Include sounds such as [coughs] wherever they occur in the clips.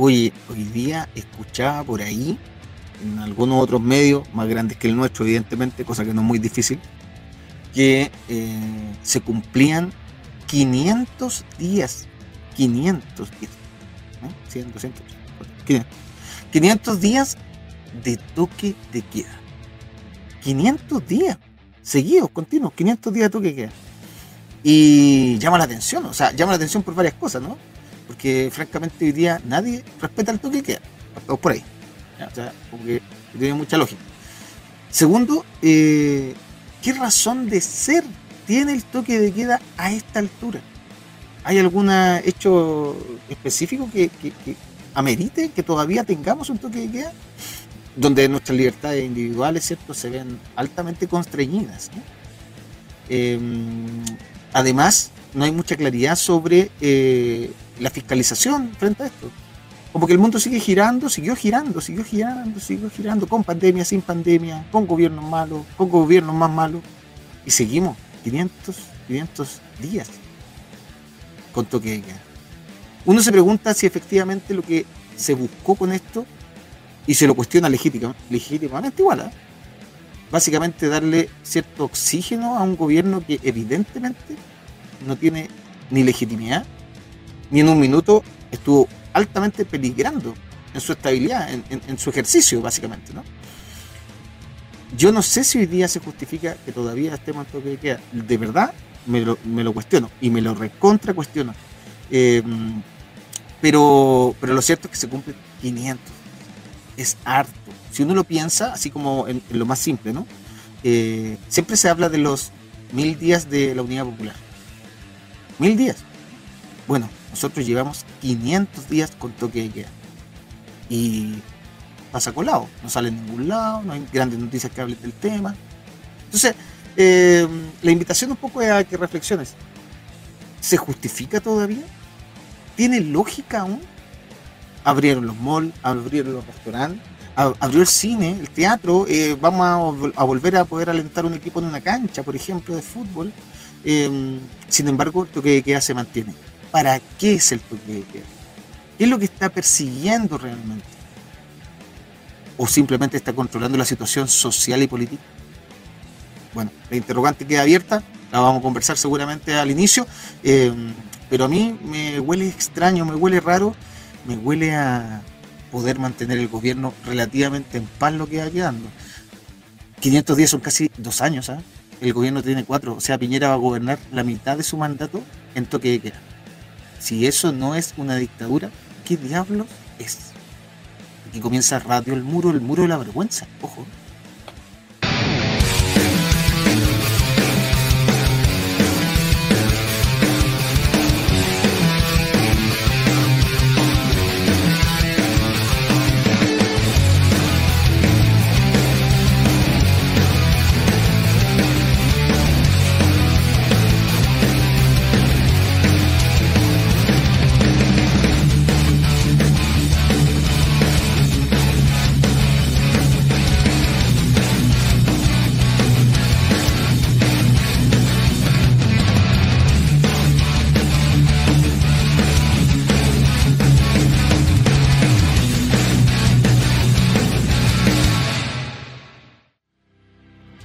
Oye, hoy día escuchaba por ahí, en algunos otros medios, más grandes que el nuestro, evidentemente, cosa que no es muy difícil, que eh, se cumplían 500 días. 500 días. ¿no? 100, 200, 500. 500 días de toque de queda. 500 días seguidos, continuos, 500 días de toque de queda. Y llama la atención, o sea, llama la atención por varias cosas, ¿no? Porque francamente hoy día nadie respeta el toque de queda. Estamos por ahí. O sea, porque tiene mucha lógica. Segundo, eh, ¿qué razón de ser tiene el toque de queda a esta altura? ¿Hay algún hecho específico que, que, que amerite que todavía tengamos un toque de queda? Donde nuestras libertades individuales, ¿cierto?, se ven altamente constreñidas. Eh, además, no hay mucha claridad sobre eh, la fiscalización frente a esto. Como que el mundo sigue girando, siguió girando, siguió girando, siguió girando, con pandemia, sin pandemia, con gobiernos malos, con gobiernos más malos. Y seguimos 500, 500 días con toque de queda. Uno se pregunta si efectivamente lo que se buscó con esto, y se lo cuestiona legítima, legítimamente igual, ¿eh? básicamente darle cierto oxígeno a un gobierno que evidentemente no tiene ni legitimidad, ni en un minuto estuvo altamente peligrando en su estabilidad, en, su ejercicio, básicamente, ¿no? Yo no sé si hoy día se justifica que todavía estemos en toque de queda. De verdad, me lo, cuestiono y me lo recontra cuestiono. Eh, pero, pero lo cierto es que se cumplen 500. Es harto. Si uno lo piensa, así como en lo más simple, ¿no? Eh, siempre se habla de los mil días de la Unidad Popular. Mil días. Bueno, nosotros llevamos 500 días con toque de queda. Y pasa colado. No sale en ningún lado, no hay grandes noticias que hablen del tema. Entonces, eh, la invitación un poco es a que reflexiones. ¿Se justifica todavía? ¿Tiene lógica aún? Abrieron los malls, abrieron los restaurantes, abrió el cine, el teatro, eh, vamos a volver a poder alentar un equipo en una cancha, por ejemplo, de fútbol. Eh, sin embargo, el toque de queda se mantiene. ¿Para qué es el toque de queda? ¿Qué es lo que está persiguiendo realmente? ¿O simplemente está controlando la situación social y política? Bueno, la interrogante queda abierta, la vamos a conversar seguramente al inicio, eh, pero a mí me huele extraño, me huele raro, me huele a poder mantener el gobierno relativamente en paz lo que va quedando. 510 son casi dos años, ¿ah? El gobierno tiene cuatro, o sea, Piñera va a gobernar la mitad de su mandato en toque de queda. Si eso no es una dictadura, ¿qué diablos es? Aquí comienza Radio El Muro, el muro de la vergüenza, ojo.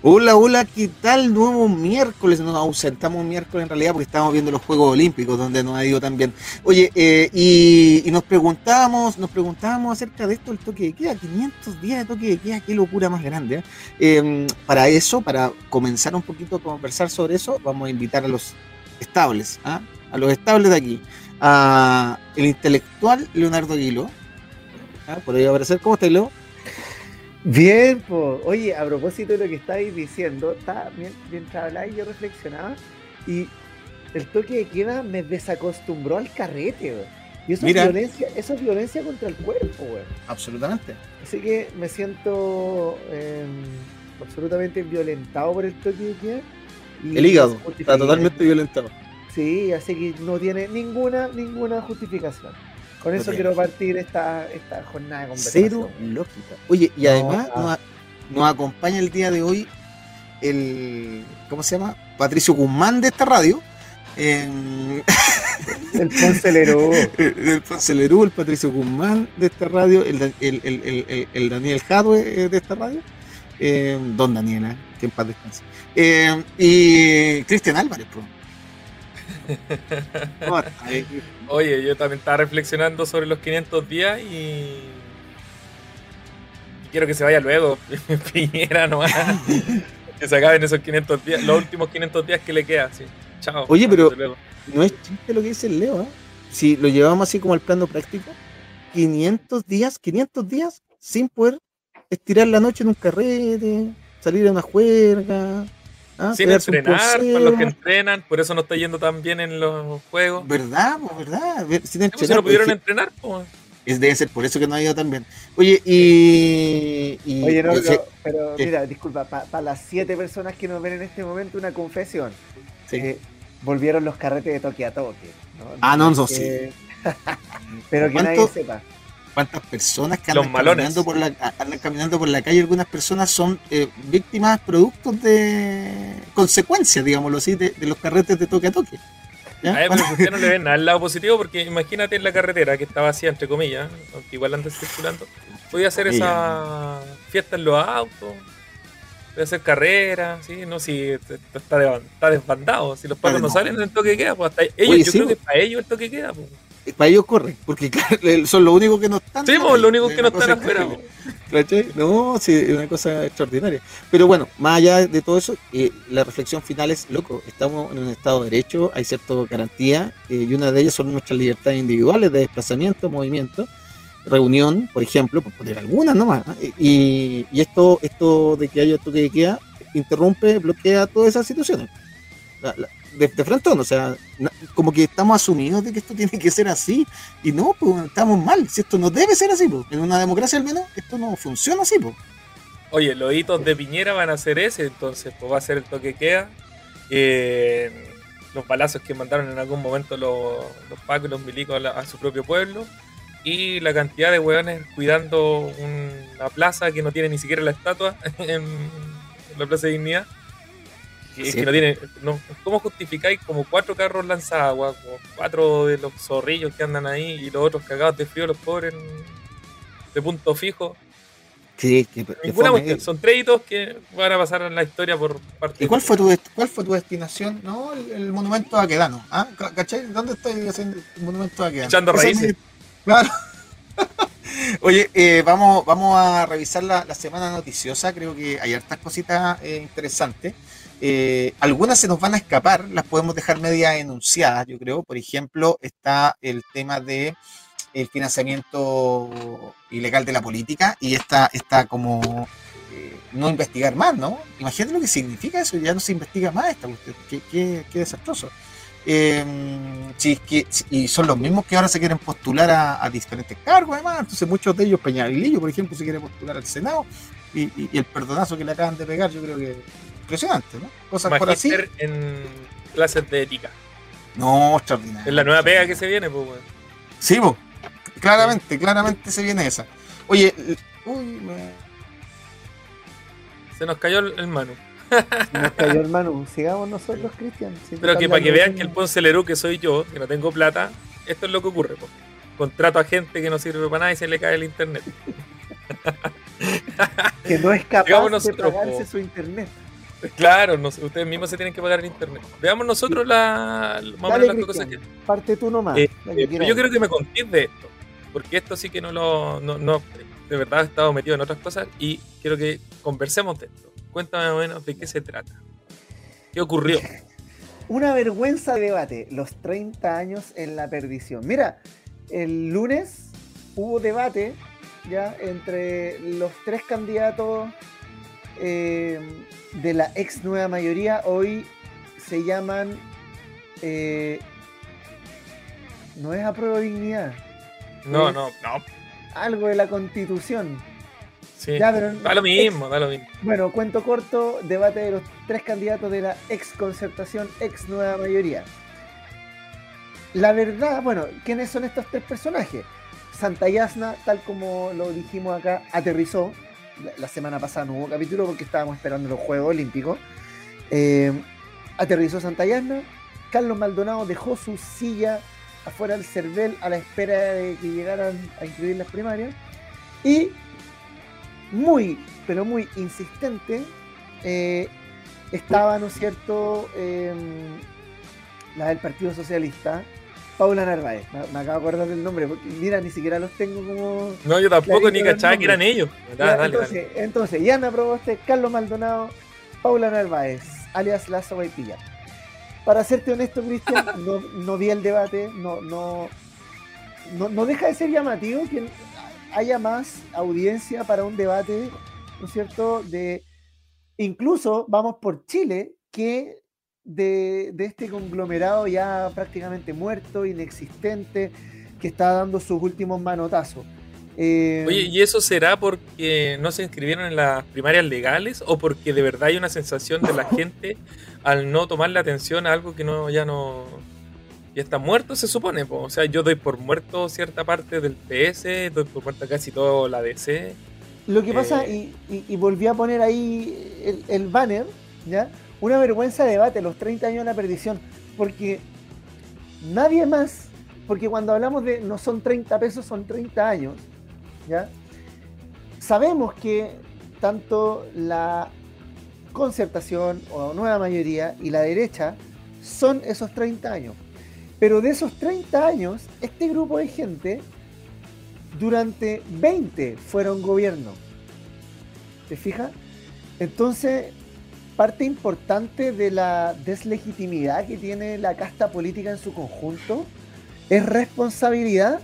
Hola, hola, ¿qué tal? Nuevo miércoles, nos ausentamos miércoles en realidad porque estamos viendo los Juegos Olímpicos donde nos ha ido tan bien. Oye, eh, y, nos preguntábamos, nos preguntábamos acerca de esto del toque de queda, 500 días de toque de queda, qué locura más grande. ¿eh? Eh, para eso, para comenzar un poquito a conversar sobre eso, vamos a invitar a los estables, ¿ah? a los estables de aquí, a el intelectual Leonardo Aguilo. ¿ah? Por ahí va a aparecer, ¿cómo está Leo? Bien, pues. Oye, a propósito de lo que estáis diciendo, está, mien- mientras hablaba yo reflexionaba y el toque de queda me desacostumbró al carrete, weón. Y eso Mira. es violencia, eso es violencia contra el cuerpo, weón. Absolutamente. Así que me siento eh, absolutamente violentado por el toque de queda. y El hígado está totalmente violentado. Sí, así que no tiene ninguna, ninguna justificación. Con eso quiero partir esta, esta jornada de conversación. Cero lógica. Oye, y además ah. nos, acompaña el día de hoy el. ¿Cómo se llama? Patricio Guzmán de esta radio. [laughs] El Ponce Lerú. [laughs] El, Ponce Lerú, el Patricio Guzmán de esta radio, el, el, el, el, el- el Daniel Jadwe eh, de esta radio, eh, Don Daniela, que en paz descanse. Eh, y Cristian Álvarez, pues. [laughs] Oye, yo también estaba reflexionando sobre los 500 días y. y quiero que se vaya luego. [laughs] Piñera nomás. [laughs] que se acaben esos 500 días. Los últimos 500 días que le quedan, sí. Chao. Oye, pero-. No es chiste lo que dice el Leo, ¿eh? Si lo llevamos así como al plano práctico, 500 días, 500 días sin poder estirar la noche en un carrete, salir a una juerga, ¿ah? Sin entrenar, para los que entrenan, por eso no está yendo tan bien en los juegos. ¿Verdad? po, ¿Verdad? Sin Pues si no pudieron entrenar, pues. es- debe ser por eso que no ha ido tan bien. Oye, y. y- Oye, no, sé- pero, mira, disculpa, para las siete personas que nos ven en este momento, una confesión. sí. Eh, volvieron los carretes de toque a toque. ¿no? Ah, no, no, Eh, [laughs] pero que nadie sepa. ¿Cuántas personas que andan caminando, por la, andan caminando por la calle? Algunas personas son eh, víctimas productos de consecuencias, digámoslo así, de, de los carretes de toque a toque. ¿Ya? A ver, pero no le ven [laughs] nada al lado positivo porque imagínate en la carretera que está vacía, entre comillas, aunque igual anda circulando. Podía hacer esa fiesta en los autos, podía hacer carreras, ¿sí? No, si está, de- está desbandado, si los pacos no no. salen en el toque queda, pues hasta ellos, Oye, yo sí, creo que para ellos el toque queda, pues. Para ellos corren, porque son los únicos que no están. Sí, pues, los únicos que no están afuera. [laughs] No, sí, es una cosa extraordinaria. Pero bueno, más allá de todo eso, eh, la reflexión final es, loco, estamos en un Estado de Derecho, hay ciertas garantías, eh, y una de ellas son nuestras libertades individuales de desplazamiento, movimiento, reunión, por ejemplo, por poner algunas nomás. ¿no? Y, y esto, esto de que haya toque de queda interrumpe, bloquea todas esas situaciones. De, de frente, o sea, como que estamos asumidos de que esto tiene que ser así, y no, pues estamos mal, si esto no debe ser así, pues. en una democracia al menos, esto no funciona así, pues. Oye, los hitos de Piñera van a ser ese, entonces pues va a ser el toque queda. Eh, los balazos que mandaron en algún momento los, los pacos los milicos a su propio pueblo. Y la cantidad de hueones cuidando una plaza que no tiene ni siquiera la estatua [laughs] en, la Plaza de Dignidad. Que, Sí. que no tiene, no- ¿Cómo justificáis como cuatro carros lanzagua, como cuatro de los zorrillos que andan ahí y los otros cagados de frío, los pobres de punto fijo? Sí, que, Ninguna cuestión. Son tres hitos que van a pasar en la historia por parte ¿Y cuál fue tu, cuál fue tu destinación? No, el, el monumento a Aquedano. ¿Ah? Ca- ¿Cachai? ¿Dónde estoy haciendo el monumento a Aquedano? Echando es raíces. mi- Claro. [laughs] Oye, eh, vamos, vamos a revisar la, la semana noticiosa. Creo que hay hartas cositas eh, interesantes. Eh, algunas se nos van a escapar, las podemos dejar media enunciadas, yo creo. Por ejemplo, está el tema de el financiamiento ilegal de la política y esta, esta como eh, no investigar más, ¿no? Imagínate lo que significa eso, ya no se investiga más esta cuestión. Qué, qué- qué desastroso. Eh, que, y son los mismos que ahora se quieren postular a, diferentes cargos, además. Entonces, muchos de ellos, Peñalillo, por ejemplo, se quiere postular al Senado. Y el perdonazo que le acaban de pegar, yo creo que impresionante, ¿no? Cosas por así. En clases de ética. No, extraordinario. Es la nueva pega que se viene, pues, weón. Sí, po. claramente, claramente se viene esa. Oye, uy, me- Se nos cayó el, el Manu. Se Nos cayó el Manu. [laughs] Sigamos nosotros, Cristian. Si Pero que para que vean que el Ponce Lerú, que soy yo, que no tengo plata, esto es lo que ocurre, po. Contrato a gente que no sirve para nada y se le cae el internet. que no es capaz Digamos de nosotros, pagarse po. su internet. Claro, no ustedes mismos se tienen que pagar el internet. Veamos nosotros la, Dale, las cosas que. Parte tú nomás. Eh, Eh, pero yo creo que me contéis de esto, porque esto sí que no lo. No, no- de verdad he estado metido en otras cosas y quiero que conversemos de esto. Cuéntame más o menos de qué se trata. ¿Qué ocurrió? [laughs] Una vergüenza de debate, los 30 años en la perdición. Mira, el lunes hubo debate ya entre los tres candidatos eh, de la ex nueva mayoría. Hoy se llaman. eh, no es apruebo dignidad, No, no, no. algo de la constitución. Sí. Ya, pero- da lo mismo, da lo mismo. Bueno, cuento corto, debate de los tres candidatos de la ex concertación, ex nueva mayoría. La verdad, bueno, ¿quiénes son estos tres personajes? Santa Yasna, tal como lo dijimos acá, aterrizó. La, semana pasada no hubo capítulo porque estábamos esperando los Juegos Olímpicos. Eh, aterrizó Santa Yasna. Carlos Maldonado dejó su silla afuera del CERVEL a la espera de que llegaran a incluir las primarias. Y muy, pero muy insistente, eh, estaba, ¿no es cierto?, em, la del Partido Socialista, Paula Narváez. Me, me, acabo de acordar del nombre, porque mira, ni siquiera los tengo como. No, yo tampoco ni cachaba que eran ellos. Ya, dale, entonces, dale. entonces, Yana Proboste, Carlos Maldonado, Paula Narváez, alias Lazo Vaipilla. Para serte honesto, Cristian, [laughs] no, no, vi el debate, no, no, no, no deja de ser llamativo que haya más audiencia para un debate, ¿no es cierto?, de incluso vamos por Chile, que de, de, este conglomerado ya prácticamente muerto, inexistente, que está dando sus últimos manotazos. Eh, Oye, ¿y eso será porque no se inscribieron en las primarias legales o porque de verdad hay una sensación de la [laughs] gente al no tomarle atención a algo que no ya no ya está muerto se supone? Po? O sea, yo doy por muerto cierta parte del PS, doy por muerto casi todo la DC. Lo que pasa, y, y, y, volví a poner ahí el, el banner, ¿ya? Una vergüenza de debate, los 30 años de la perdición, porque nadie más, porque cuando hablamos de no son 30 pesos, son 30 años, ¿ya? Sabemos que tanto la concertación o nueva mayoría y la derecha son esos 30 años. Pero de esos 30 años, este grupo de gente, durante 20 fueron gobierno. ¿Te fijas? Entonces, parte importante de la deslegitimidad que tiene la casta política en su conjunto es responsabilidad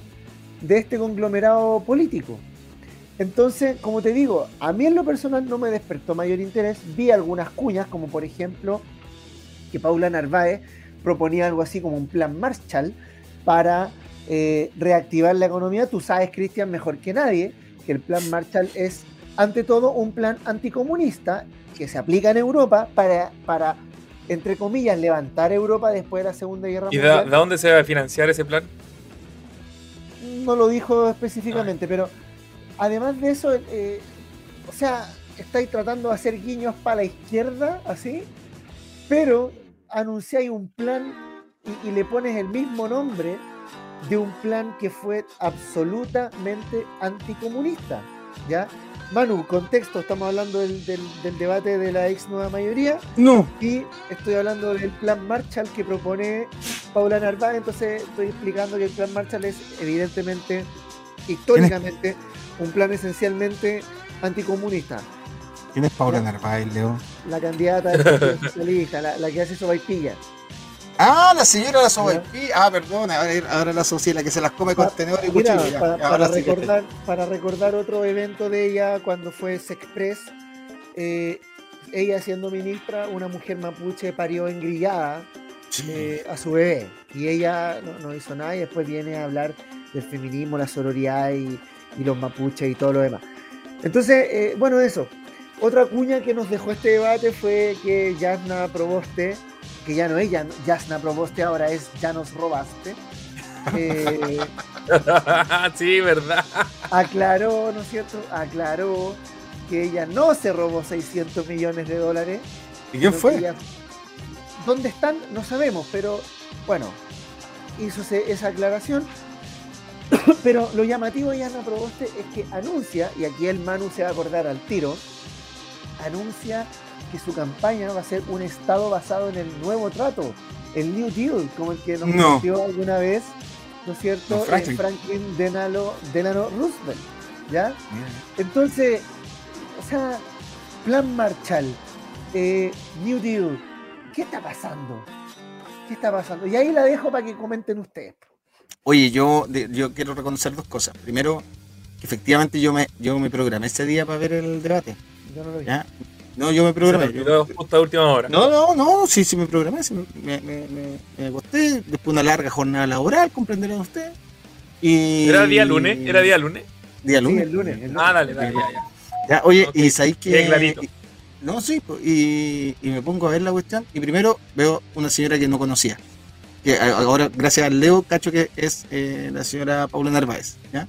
de este conglomerado político. Entonces, como te digo, a mí en lo personal no me despertó mayor interés. Vi algunas cuñas, como por ejemplo que Paula Narváez proponía algo así como un plan Marshall para eh, reactivar la economía. Tú sabes, Cristian, mejor que nadie, que el plan Marshall es ante todo un plan anticomunista que se aplica en Europa para, para entre comillas, levantar Europa después de la Segunda Guerra ¿Y Mundial. ¿Y de, dónde se va a financiar ese plan? No lo dijo específicamente, Ay. pero además de eso, eh, o sea, estáis tratando de hacer guiños para la izquierda, así, pero anunciáis un plan y, y le pones el mismo nombre de un plan que fue absolutamente anticomunista, ¿ya? Manu, contexto, estamos hablando del, del, del, debate de la ex nueva mayoría. No. Y estoy hablando del plan Marshall que propone Paula Narváez. Entonces estoy explicando que el plan Marshall es evidentemente, históricamente, un plan esencialmente anticomunista. ¿Quién es Paula Narváez, Leo? La candidata del Partido Socialista, la, la que hace sobaipilla. Ah, la señora la sobaipí. Ah, perdón, ahora, ahora la la que se las come con tenedor y cuchillo. Mira, para, para, recordar, para recordar otro evento de ella cuando fue Sexpress, eh, ella siendo ministra, una mujer mapuche parió engrillada sí. eh, a su bebé. Y ella no, no, hizo nada y después viene a hablar del feminismo, la sororidad y, y los mapuches y todo lo demás. Entonces, eh, bueno, eso. Otra cuña que nos dejó este debate fue que Yasna Proboste que ya no es Jasna Proboste, ahora es Ya nos robaste. Eh, [laughs] sí, verdad. Aclaró, ¿no es cierto? Aclaró que ella no se robó 600 millones de dólares. ¿Y quién fue? Ella, ¿Dónde están? No sabemos, pero bueno, hizo esa aclaración. [coughs] pero lo llamativo de Jasna Proboste es que anuncia, y aquí el Manu se va a acordar al tiro, anuncia que su campaña va a ser un Estado basado en el nuevo trato, el New Deal, como el que nos no. alguna vez, ¿no es cierto? No, Franklin, Franklin Delano, Delano Roosevelt, ¿ya? Yeah. Entonces, o sea, Plan Marshall, eh, New Deal, ¿qué está pasando? ¿Qué está pasando? Y ahí la dejo para que comenten ustedes. Oye, yo, yo quiero reconocer dos cosas. Primero, que efectivamente yo me, yo me programé ese día para ver el debate. Yo no lo vi. ¿ya? No, yo me programé. Yo... justo a última hora. No, no, no, sí, sí me programé, sí, me, me, me, me, acosté, después una larga jornada laboral, comprenderán ustedes. Y... ¿Era día lunes? ¿Era día lunes? Día lunes. Sí, el lunes, el lunes. Ah, dale, dale, ya, ya. ya oye, okay. y sabéis que... Bien clarito. No, sí, y, y, me pongo a ver la cuestión y primero veo una señora que no conocía. Que ahora, gracias al Leo, cacho que es eh, la señora Paula Narváez. ¿ya?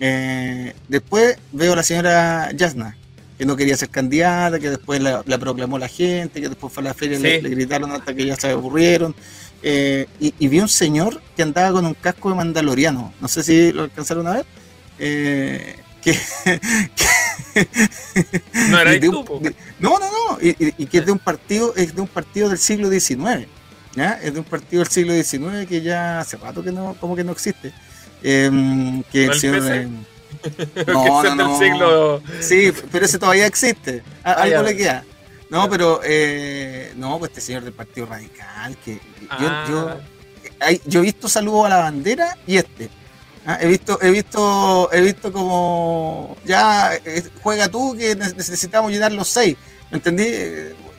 Eh, después veo a la señora Yasna, que no quería ser candidata, que después la, la, proclamó la gente, que después fue a la feria y Sí. le, le gritaron hasta que ya se aburrieron. eh, y, vi un señor que andaba con un casco de mandaloriano. No sé si lo alcanzaron a ver. Eh, que, [laughs] no era tú, no, no, no, y, que es de un partido, es de un partido del siglo XIX, ¿ya? Es de un partido del siglo XIX que ya hace rato que no, como que no existe. Em, que el señor, [laughs] no, no, no. Siglo... Sí, pero ese todavía existe. Ah, algo le queda. No, pero eh, no, pues este señor del Partido Radical, que yo, yo, ah. yo he visto saludos a la bandera y este. Ah, he visto, he visto, he visto como ya eh, juega tú que necesitamos llenar los seis. ¿Me entendí?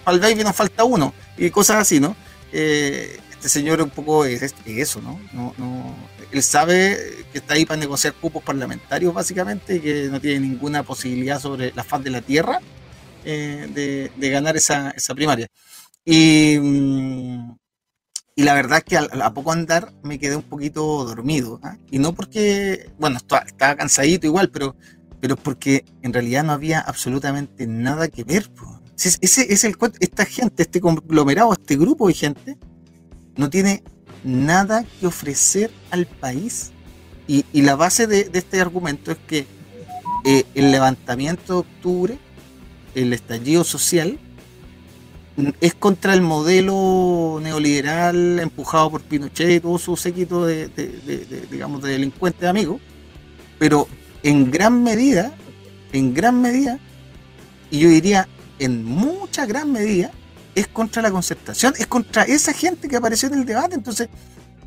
Para el baby nos falta uno y cosas así, ¿no? Eh, este señor un poco es, eso, ¿no? No, no Él sabe que está ahí para negociar cupos parlamentarios básicamente y que no tiene ninguna posibilidad sobre la faz de la tierra eh, de, ganar esa, esa primaria. Y, mm, y la verdad es que a, poco andar me quedé un poquito dormido. ¿ah? Y no porque, bueno, estaba, cansadito igual, pero, pero porque en realidad no había absolutamente nada que ver. Ese, es el esta gente, este conglomerado, este grupo de gente, no tiene nada que ofrecer al país. Y, la base de, este argumento es que eh, el levantamiento de octubre, el estallido social, es contra el modelo neoliberal empujado por Pinochet y todo su séquito de, digamos, de delincuentes amigos, pero en gran medida, en gran medida, y yo diría en mucha gran medida, es contra la concertación, es contra esa gente que apareció en el debate, entonces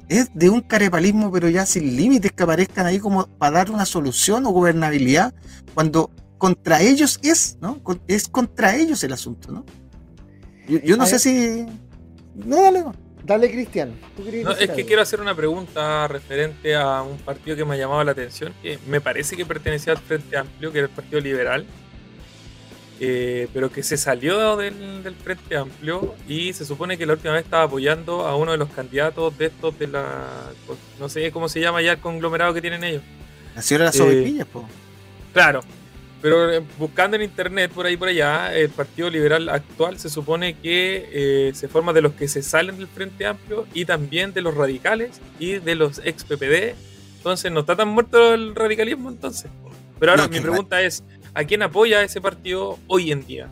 es de un carepalismo, pero ya sin límites que aparezcan ahí como para dar una solución o gobernabilidad, cuando contra ellos es, ¿no? Es contra ellos el asunto, ¿no? Yo, no sé si. No, dale, Dale, Cristian. No, es que quiero hacer una pregunta referente a un partido que me ha llamado la atención, que me parece que pertenecía al Frente Amplio, que era el Partido Liberal, eh, pero que se salió del, del, Frente Amplio y se supone que la última vez estaba apoyando a uno de los candidatos de estos de la. No sé cómo se llama ya el conglomerado que tienen ellos. De las eh, Claro, pero eh, buscando en internet por ahí por allá, el Partido Liberal actual se supone que eh, se forma de los que se salen del Frente Amplio y también de los radicales y de los ex PPD. Entonces, ¿no está tan muerto el radicalismo entonces? Pero ahora mi pregunta es, ¿a quién apoya ese partido hoy en día?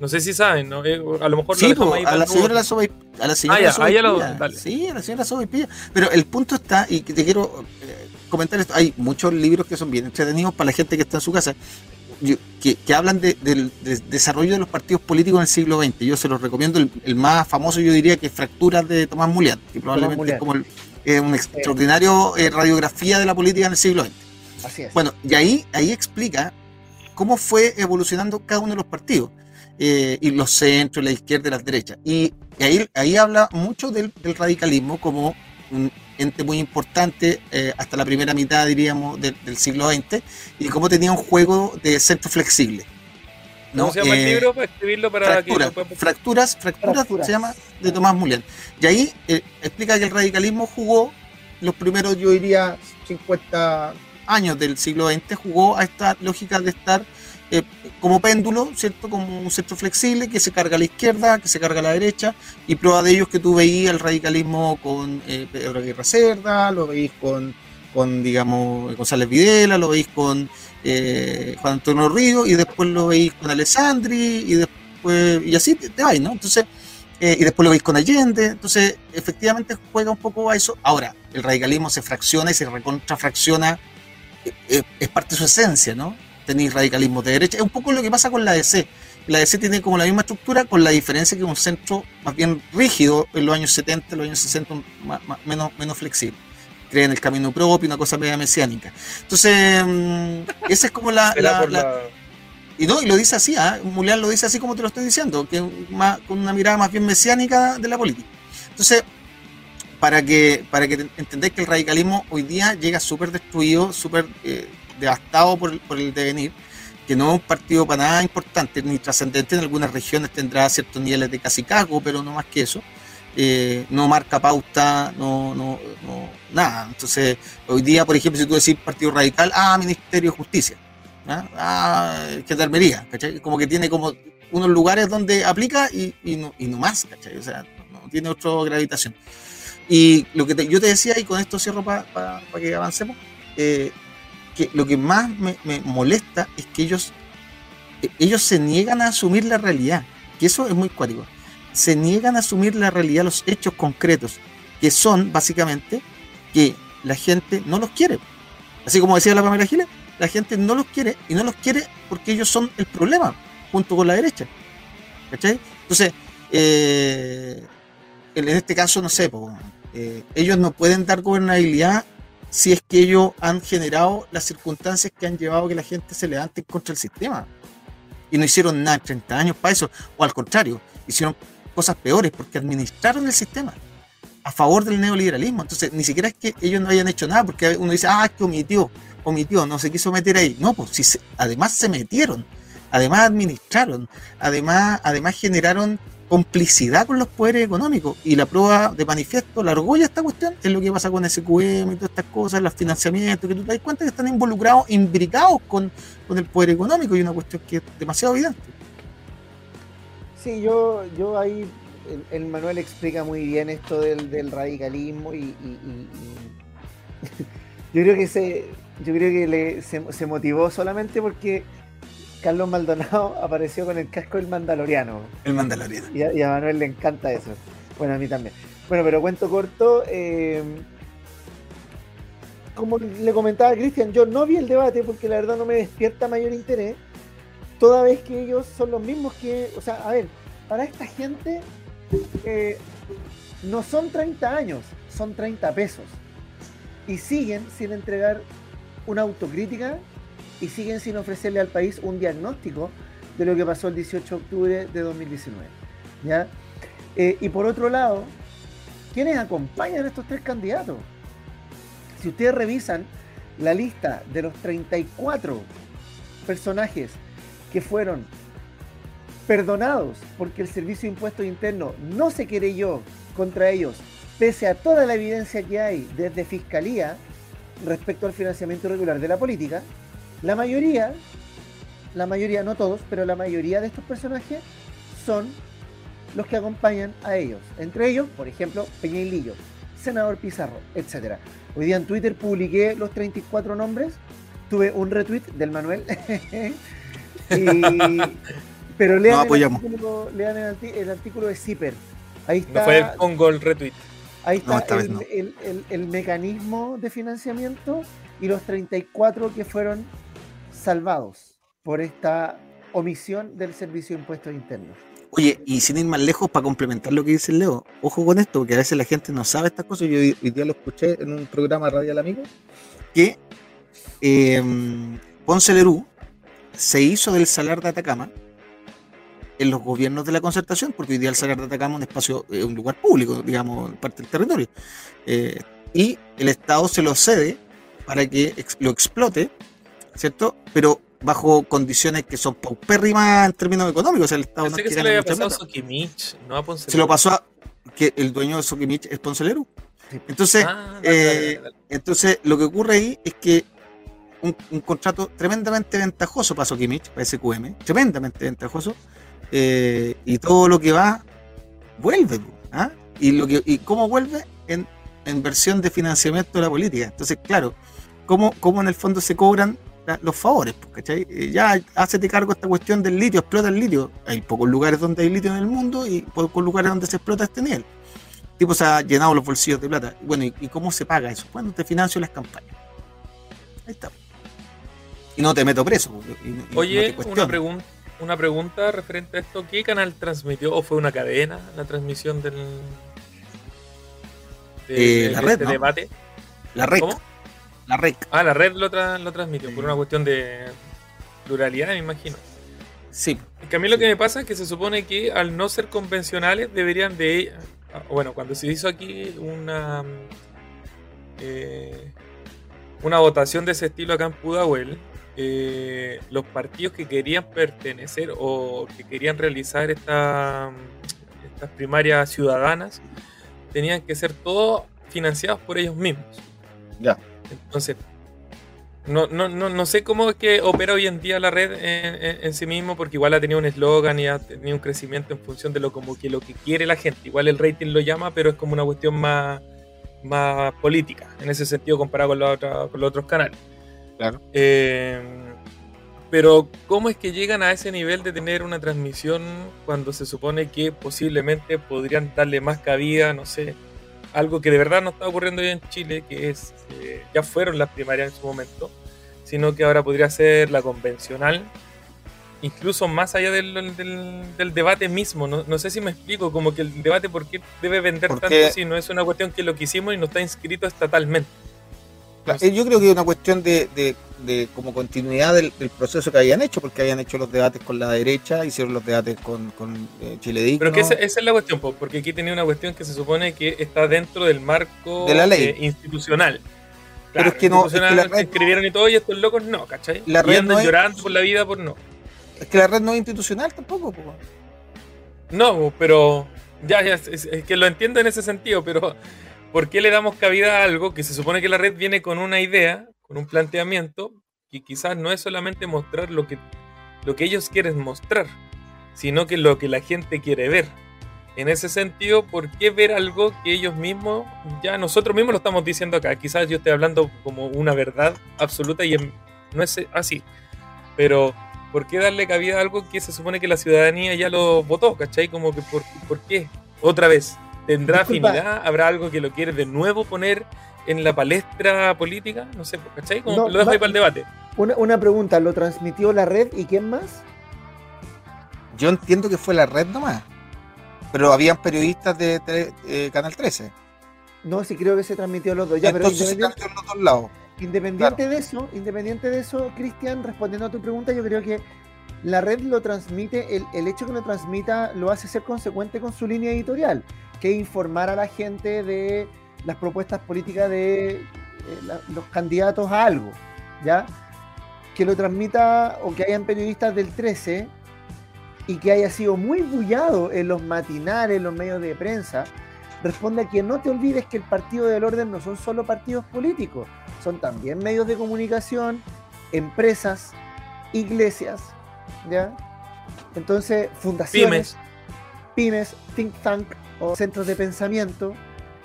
No sé si saben, ¿no? Eh, a lo mejor sí, lo ahí a, la señora la a la señora ah, Sí, a la señora Sobaipilla. Pero el punto está, y te quiero comentar esto. Hay muchos libros que son bien entretenidos para la gente que está en su casa, que, hablan del desarrollo de los partidos políticos en el siglo XX. Yo se los recomiendo. El, más famoso, yo diría, que es Fracturas de Tomás Mulián, que probablemente es como una extraordinario eh, radiografía de la política en el siglo XX. Así es. Bueno, y ahí, ahí explica cómo fue evolucionando cada uno de los partidos. Eh, y los centros, la izquierda y la derecha. Y, ahí, ahí habla mucho del, del radicalismo como un ente muy importante eh, hasta la primera mitad, diríamos, del siglo XX, y cómo tenía un juego de centro flexible. ¿no? ¿Cómo se llama el eh, libro para escribirlo para fractura, fracturas, fracturas, se llama de Tomás Mulián. Y ahí eh, explica que el radicalismo jugó los primeros, yo diría, 50 años del siglo XX, jugó a esta lógica de estar eh, como péndulo, ¿cierto? Como un centro flexible que se carga a la izquierda, que se carga a la derecha, y prueba de ello es que tú veías el radicalismo con eh, Pedro Aguirre Cerda, lo veis con, con, digamos, González Videla, lo veis con eh, Juan Antonio Río, y después lo veis con Alessandri, y después, y así te, vais, ¿no? Entonces, eh, y después lo veis con Allende, entonces efectivamente juega un poco a eso. Ahora, el radicalismo se fracciona y se recontrafracciona, es parte de su esencia, ¿no? tenéis radicalismo de derecha. Es un poco lo que pasa con la DC. La DC tiene como la misma estructura, con la diferencia que es un centro más bien rígido en los años 70, en los años 60, menos, menos flexible. Cree en el camino propio, una cosa media mesiánica. Entonces, mm, esa es como la. y no, y lo dice así, ¿eh? lo dice así como te lo estoy diciendo, que más, con una mirada más bien mesiánica de la política. Entonces, para que, para que entendáis que el radicalismo hoy día llega súper destruido, súper eh, devastado por el, por el devenir, que no es un partido para nada importante ni trascendente. En algunas regiones tendrá ciertos niveles de casi cago, pero no más que eso. Eh, no marca pauta, no, no, no, nada. Entonces, hoy día, por ejemplo, si tú decís Partido Radical, ah, Ministerio de Justicia, ah, ah Gendarmería, ¿cachai? Como que tiene como unos lugares donde aplica y, y, no, y no más, ¿cachai? O sea, no, tiene otra gravitación. Y lo que yo te decía, y con esto cierro para que avancemos, eh, que lo que más me, molesta es que ellos, ellos se niegan a asumir la realidad, que eso es muy cuático. Se niegan a asumir la realidad, los hechos concretos, que son básicamente que la gente no los quiere. Así como decía la Pamela Giles, la gente no los quiere y no los quiere porque ellos son el problema, junto con la derecha. ¿Cachai? Entonces, eh, en este caso, no sé, eh, ellos no pueden dar gobernabilidad si es que ellos han generado las circunstancias que han llevado a que la gente se levante contra el sistema. Y no hicieron nada en 30 años para eso, o al contrario, hicieron cosas peores porque administraron el sistema a favor del neoliberalismo. Entonces, ni siquiera es que ellos no hayan hecho nada, porque uno dice, ah, que omitió omitió, no se quiso meter ahí. No, pues si además se metieron, además administraron, además, además generaron complicidad con los poderes económicos. Y la prueba de manifiesto, la argolla esta cuestión, es lo que pasa con SQM y todas estas cosas, los financiamientos, que tú te das cuenta que están involucrados, imbricados con, el poder económico y una cuestión que es demasiado evidente. Sí, yo, yo ahí, el, Manuel explica muy bien esto del, radicalismo y [laughs] yo creo que se, yo creo que le, se, motivó solamente porque Carlos Maldonado [laughs] apareció con el casco del Mandaloriano. El Mandaloriano. Y a, Manuel le encanta eso. Bueno, a mí también. Bueno, pero cuento corto. Eh, como le comentaba a Cristian, yo no vi el debate porque la verdad no me despierta mayor interés. Toda vez que ellos son los mismos que. O sea, a ver, para esta gente eh, no son 30 años, son 30 pesos. Y siguen sin entregar una autocrítica y siguen sin ofrecerle al país un diagnóstico de lo que pasó el 18 de octubre de 2019. ¿ya? Eh, y por otro lado, ¿quiénes acompañan a estos tres candidatos? Si ustedes revisan la lista de los 34 personajes que fueron perdonados porque el Servicio de Impuestos Internos no se querelló contra ellos, pese a toda la evidencia que hay desde Fiscalía, respecto al financiamiento irregular de la política, la mayoría, la mayoría, no todos, pero la mayoría de estos personajes son los que acompañan a ellos. Entre ellos, por ejemplo, Peña Lillo, senador Pizarro, etc. Hoy día en Twitter publiqué los 34 nombres, tuve un retweet del Manuel. [laughs] pero lean, el artículo, lean el, artículo, de Zipper. Ahí está. No fue el Congo el retweet. Ahí está el, mecanismo de financiamiento y los 34 que fueron salvados por esta omisión del Servicio de Impuestos Internos. Oye, y sin ir más lejos, para complementar lo que dice Leo, ojo con esto, porque a veces la gente no sabe estas cosas. Yo hoy día lo escuché en un programa radial amigo, que eh, Ponce Lerú se hizo del Salar de Atacama en los gobiernos de la concertación, porque hoy día el Salar de Atacama es un espacio, es un lugar público, digamos, parte del territorio. Eh, y el Estado se lo cede para que lo explote, ¿cierto? Pero bajo condiciones que son paupérrimas en términos económicos. O sea, el Estado no que se le había pasado a Sokimich, no a Se lo pasó a que el dueño de Sokimich es Poncelero. Entonces, ah, eh, entonces, lo que ocurre ahí es que un, un contrato tremendamente ventajoso para Sokimich, para SQM, tremendamente ventajoso, eh, y todo lo que va vuelve. ¿ah? Y, lo que, y cómo vuelve en, en, versión de financiamiento de la política. Entonces, claro, cómo, cómo en el fondo se cobran los favores. ¿cachai? Eh, ya hacete cargo esta cuestión del litio, explota el litio. Hay pocos lugares donde hay litio en el mundo y pocos lugares donde se explota este nivel. El tipo se ha llenado los bolsillos de plata. Bueno, ¿y, cómo se paga eso? Bueno, te financio las campañas. Ahí está. Y no te meto preso. Oye, una pregunta una pregunta referente a esto. ¿Qué canal transmitió? ¿O fue una cadena la transmisión del, de, la red, este debate? La red. ¿Cómo? La red. Ah, la red lo, lo transmitió por una cuestión de pluralidad, me imagino. Sí. que a mí lo que me pasa es que se supone que al no ser convencionales deberían de... Bueno, cuando se hizo aquí una... Eh, una votación de ese estilo acá en Pudahuel, eh, los partidos que querían pertenecer o que querían realizar esta, estas primarias ciudadanas tenían que ser todos financiados por ellos mismos. Ya. Entonces, No, no, no, no sé cómo es que opera hoy en día la red en, sí mismo, porque igual ha tenido un eslogan y ha tenido un crecimiento en función de lo como que lo que quiere la gente. Igual el rating lo llama, pero es como una cuestión más, más política, en ese sentido comparado con, la con los otros canales. Claro. Eh, pero ¿cómo es que llegan a ese nivel de tener una transmisión cuando se supone que posiblemente podrían darle más cabida, no sé, algo que de verdad no está ocurriendo hoy en Chile, que es, eh, ya fueron las primarias en su momento, sino que ahora podría ser la convencional, incluso más allá del, del, debate mismo. No, no, sé si me explico, como que el debate por qué debe vender tanto si no es una cuestión que lo que hicimos y no está inscrito estatalmente. Yo creo que es una cuestión de, de, de como continuidad del, proceso que habían hecho, porque habían hecho los debates con la derecha, hicieron los debates con, con eh, Chile Digno. Pero que esa, es la cuestión, porque aquí tenía una cuestión que se supone que está dentro del marco de la ley. Eh, institucional pero es que no. Es que la red, escribieron y todo, y estos locos no, ¿cachai? La red y andan llorando por la vida por no. Es que la red no es institucional tampoco, No, pero. Ya, ya, es, que lo entiendo en ese sentido, pero ¿por qué le damos cabida a algo que se supone que la red viene con una idea, con un planteamiento, que quizás no es solamente mostrar lo que, lo que ellos quieren mostrar, sino que lo que la gente quiere ver? En ese sentido, ¿por qué ver algo que ellos mismos, ya nosotros mismos lo estamos diciendo acá? Quizás yo esté hablando como una verdad absoluta y no es así. Pero, ¿por qué darle cabida a algo que se supone que la ciudadanía ya lo votó? ¿Cachai? Como que, ¿por, ¿por qué? Otra vez, ¿tendrá afinidad? ¿Habrá algo que lo quiere de nuevo poner en la palestra política? No sé, ¿cachai? Como lo dejo ahí para el debate. Una, una pregunta, ¿lo transmitió la red y quién más? Yo entiendo que fue la red nomás. Pero habían periodistas de, eh, Canal 13. No, sí creo que se transmitió los dos. Ya, Entonces pero independiente, los dos lados. Independiente de eso, independiente de eso, Cristian, respondiendo a tu pregunta, yo creo que la red lo transmite, el, el, hecho que lo transmita lo hace ser consecuente con su línea editorial, que informar a la gente de las propuestas políticas de eh, los candidatos a algo, ¿ya? Que lo transmita o que hayan periodistas del 13 y que haya sido muy bullado en los matinales, en los medios de prensa, responde a que no te olvides que el Partido del Orden no son solo partidos políticos, son también medios de comunicación, empresas, iglesias, ¿ya? Entonces, fundaciones, pymes, think tank o centros de pensamiento,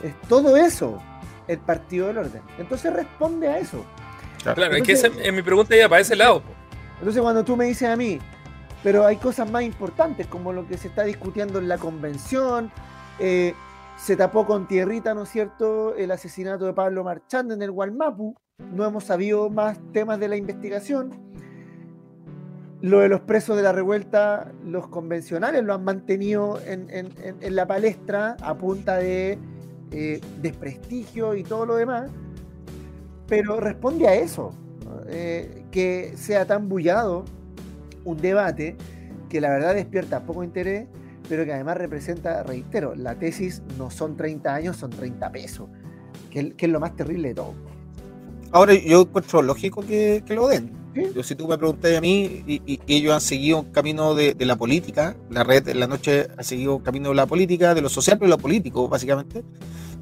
es todo eso el Partido del Orden. Entonces responde a eso. Claro, es que esa, mi pregunta ya para ese lado. Entonces cuando tú me dices a mí, pero hay cosas más importantes, como lo que se está discutiendo en la convención. Eh, se tapó con tierrita, ¿no es cierto?, el asesinato de Pablo Marchand en el Gualmapu. No hemos sabido más temas de la investigación. Lo de los presos de la revuelta, los convencionales lo han mantenido en, la palestra a punta de eh, desprestigio y todo lo demás. Pero responde a eso, eh, que sea tan bullado un debate que la verdad despierta poco interés, pero que además representa, reitero, la tesis no son 30 años, son 30 pesos, que, es lo más terrible de todo. Ahora, yo encuentro lógico que, lo den. Yo, si tú me preguntas a mí, y, ellos han seguido un camino de, la política, la red en la noche ha seguido un camino de la política, de lo social, pero lo político, básicamente.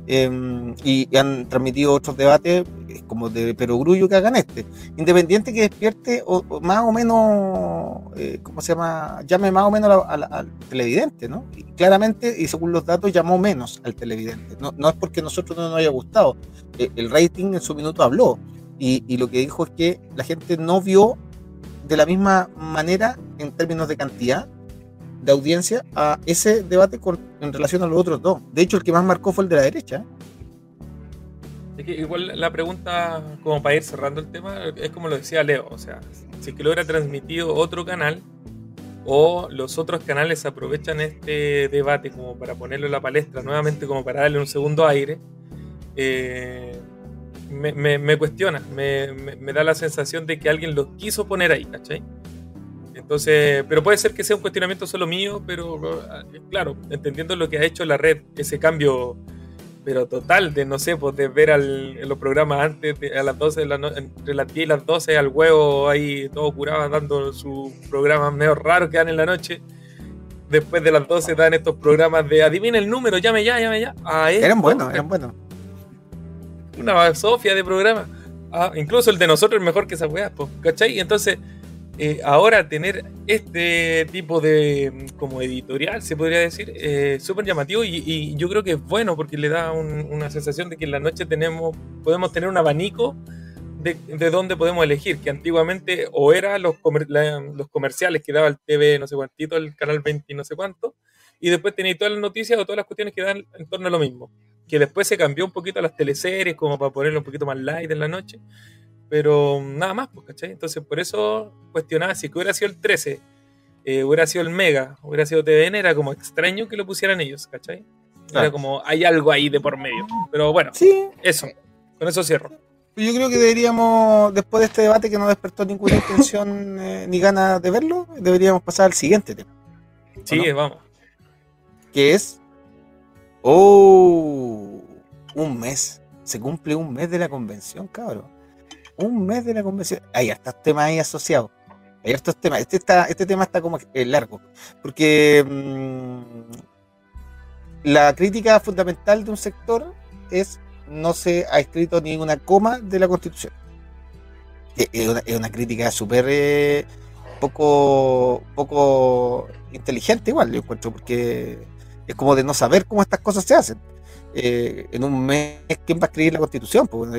Em, y, han transmitido otros debates eh, como de perogrullo que hagan este. Independiente que despierte o, más o menos, eh, ¿cómo se llama? Llame más o menos al televidente, ¿no? Y claramente, y según los datos, llamó menos al televidente. No, no es porque a nosotros no nos haya gustado. Eh, el rating en su minuto habló y, y lo que dijo es que la gente no vio de la misma manera en términos de cantidad de audiencia a ese debate con, en relación a los otros dos. De hecho, el que más marcó fue el de la derecha. Es que igual la pregunta, como para ir cerrando el tema, es como lo decía Leo, o sea, si es que lo hubiera transmitido otro canal o los otros canales aprovechan este debate como para ponerlo en la palestra nuevamente, como para darle un segundo aire, eh, me, me, cuestiona, me, me, da la sensación de que alguien lo quiso poner ahí, ¿cachai? Entonces, pero puede ser que sea un cuestionamiento solo mío, pero claro, entendiendo lo que ha hecho la red, ese cambio, pero total, de no sé, pues de ver al, en los programas antes, a las 12, de la entre las 10 y las 12, al huevo ahí todo curado, dando su programa medio raro que dan en la noche. Después de las 12 dan estos programas de adivina el número, llame ya, llame ya. eran buenos, eran buenos. Una sofia de programa Ah, incluso el de nosotros es mejor que esa weá, ¿cachai? Y entonces, eh, ahora tener este tipo de mm, como editorial, se podría decir, eh, súper llamativo y, yo creo que es bueno porque le da una sensación de que en la noche tenemos, podemos tener un abanico de, de dónde podemos elegir, que antiguamente o era los, los comerciales que daba el TV no sé cuántito, el canal 20 no sé cuánto, y después tenéis todas las noticias o todas las cuestiones que dan en torno a lo mismo. Que después se cambió un poquito a las teleseries, como para ponerlo un poquito más light en la noche. Pero nada más, pues, ¿cachai? Entonces, por eso cuestionaba si que hubiera sido el 13, eh, hubiera sido el Mega, hubiera sido TVN, era como extraño que lo pusieran ellos, ¿cachai? Era como, hay algo ahí de por medio. Pero bueno, sí. eso. Con eso cierro. Yo creo que deberíamos, después de este debate que no despertó ninguna intención [laughs] eh, ni ganas de verlo, deberíamos pasar al siguiente tema. Sí, vamos que es, oh, un mes. Se cumple un mes de la convención, cabrón. Un mes de la convención. Hay estos temas ahí asociados. Hay estos temas. Este, está, este tema está como eh, largo. Porque mm, la crítica fundamental de un sector es no se ha escrito ni una coma de la constitución. Es una, crítica súper eh, poco, poco inteligente igual, yo encuentro, porque es como de no saber cómo estas cosas se hacen. Eh, en un mes, ¿quién va a escribir la constitución? Pues,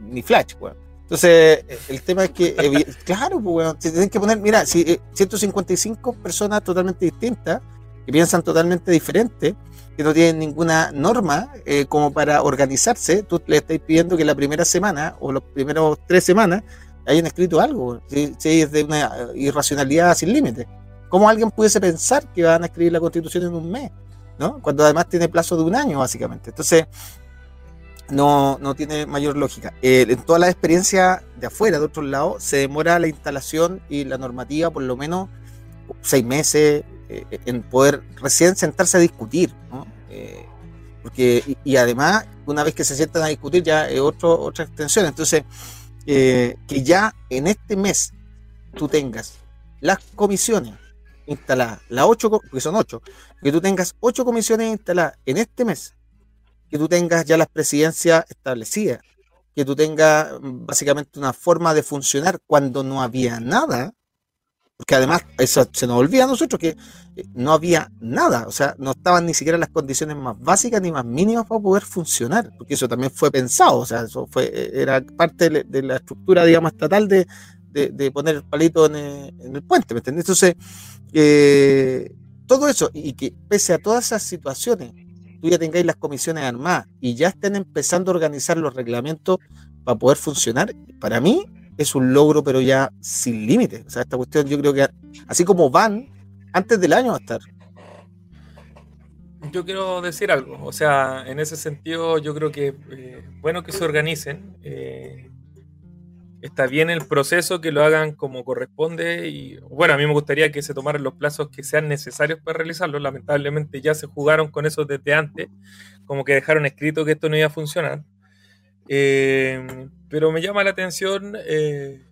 ni Flash, pues. Entonces, el tema es que, [laughs] claro, pues, bueno, se tienen que poner, mira, si 155 eh, personas totalmente distintas, que piensan totalmente diferente, que no tienen ninguna norma eh, como para organizarse, tú le estás pidiendo que la primera semana o los primeros tres semanas hayan escrito algo, si, si es de una irracionalidad sin límite. ¿Cómo alguien pudiese pensar que van a escribir la constitución en un mes? Cuando además tiene plazo de un año, básicamente. Entonces, no, no tiene mayor lógica. Eh, en toda la experiencia de afuera, de otro lado, se demora la instalación y la normativa por lo menos seis meses eh, en poder recién sentarse a discutir. Eh, porque, y, además, una vez que se sientan a discutir, ya es otro, otra extensión. Entonces, que ya en este mes tú tengas las comisiones instaladas, las ocho, porque son ocho, que tú tengas ocho comisiones instaladas en este mes, que tú tengas ya las presidencias establecidas, que tú tengas mm, básicamente una forma de funcionar cuando no había nada, porque además eso se nos olvida a nosotros que eh, no había nada, o sea, no estaban ni siquiera las condiciones más básicas ni más mínimas para poder funcionar, porque eso también fue pensado, o sea, eso fue, eh, era parte de la estructura, digamos, estatal de, de, poner el palito en el, puente, ¿me entiendes? Entonces, eh, todo eso, y que pese a todas esas situaciones, tú ya tengáis las comisiones armadas y ya estén empezando a organizar los reglamentos para poder funcionar, para mí es un logro, pero ya sin límites. O sea, esta cuestión yo creo que así como van, antes del año va a estar. Yo quiero decir algo, o sea, en ese sentido yo creo que eh, bueno que se organicen. Eh, está bien el proceso, que lo hagan como corresponde y bueno, a mí me gustaría que se tomaran los plazos que sean necesarios para realizarlo. Lamentablemente ya se jugaron con eso desde antes, como que dejaron escrito que esto no iba a funcionar. Eh, pero me llama la atención eh,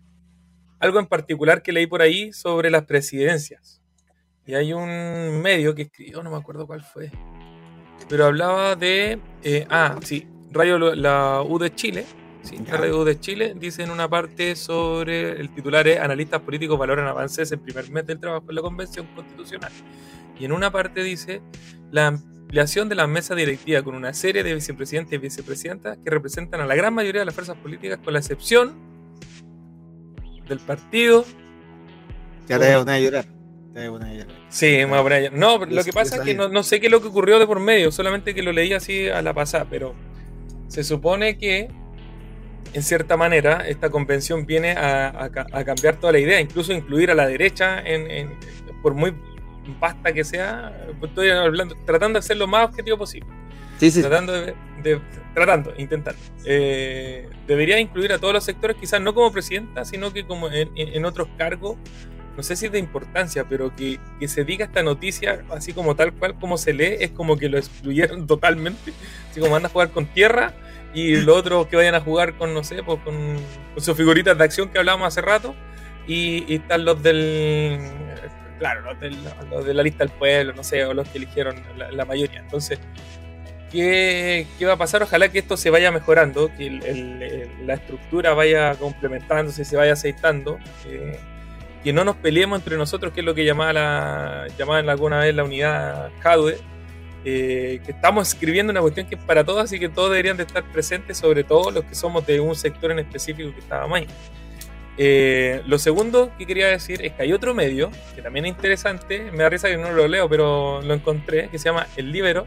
algo en particular que leí por ahí sobre las presidencias. Y hay un medio que escribió, no me acuerdo cuál fue, pero hablaba de, eh, ah, sí, Radio la U de Chile, Sí, Radio de Chile dice en una parte sobre el titular es Analistas políticos valoran avances en primer mes del trabajo en la Convención Constitucional. Y en una parte dice la ampliación de la mesa directiva con una serie de vicepresidentes y vicepresidentas que representan a la gran mayoría de las fuerzas políticas, con la excepción del partido. Ya te voy a llorar. Sí, más a No, lo que pasa es que no, no sé qué es lo que ocurrió de por medio, solamente que lo leí así a la pasada, pero se supone que en cierta manera, esta convención viene a, cambiar toda la idea, incluso incluir a la derecha, en, por muy vasta que sea, pues estoy hablando, tratando de ser lo más objetivo posible. Sí, sí. Tratando de, tratando, intentando. Eh, debería incluir a todos los sectores, quizás no como presidenta, sino que como en, otros cargos, no sé si es de importancia, pero que, que, se diga esta noticia así como tal cual como se lee, es como que lo excluyeron [laughs] totalmente, así como anda a jugar con tierra y los otros que vayan a jugar con, no sé, pues con, sus figuritas de acción que hablábamos hace rato, y, están los del, claro, los, de la lista del pueblo, no sé, o los que eligieron la, mayoría. Entonces, ¿qué, qué va a pasar? Ojalá que esto se vaya mejorando, que la estructura vaya complementándose, se vaya aceitando. que no nos peleemos entre nosotros, que es lo que llamaba la, llamaban alguna vez la unidad CADUE, eh, que estamos escribiendo una cuestión que es para todos y que todos deberían de estar presentes, sobre todo los que somos de un sector en específico que estábamos ahí. Eh, lo segundo que quería decir es que hay otro medio que también es interesante, me da risa que no lo leo, pero lo encontré, que se llama El Libero.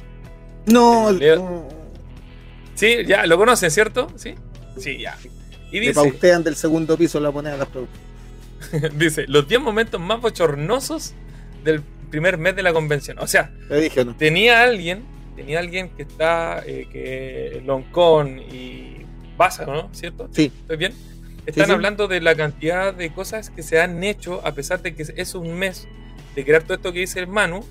No, no, Sí, ya, lo conocen, ¿cierto? Sí, sí, ya. Y dice, pautean del segundo piso la moneda a las productos. [laughs] dice, los 10 momentos más bochornosos del primer mes de la convención. O sea, dije, no. tenía alguien, tenía alguien que está, eh, que Loncón y Baza, ¿no? ¿Cierto? Sí. ¿Estoy bien? Están sí. hablando de la cantidad de cosas que se han hecho a pesar de que es un mes de crear todo esto que dice el Manu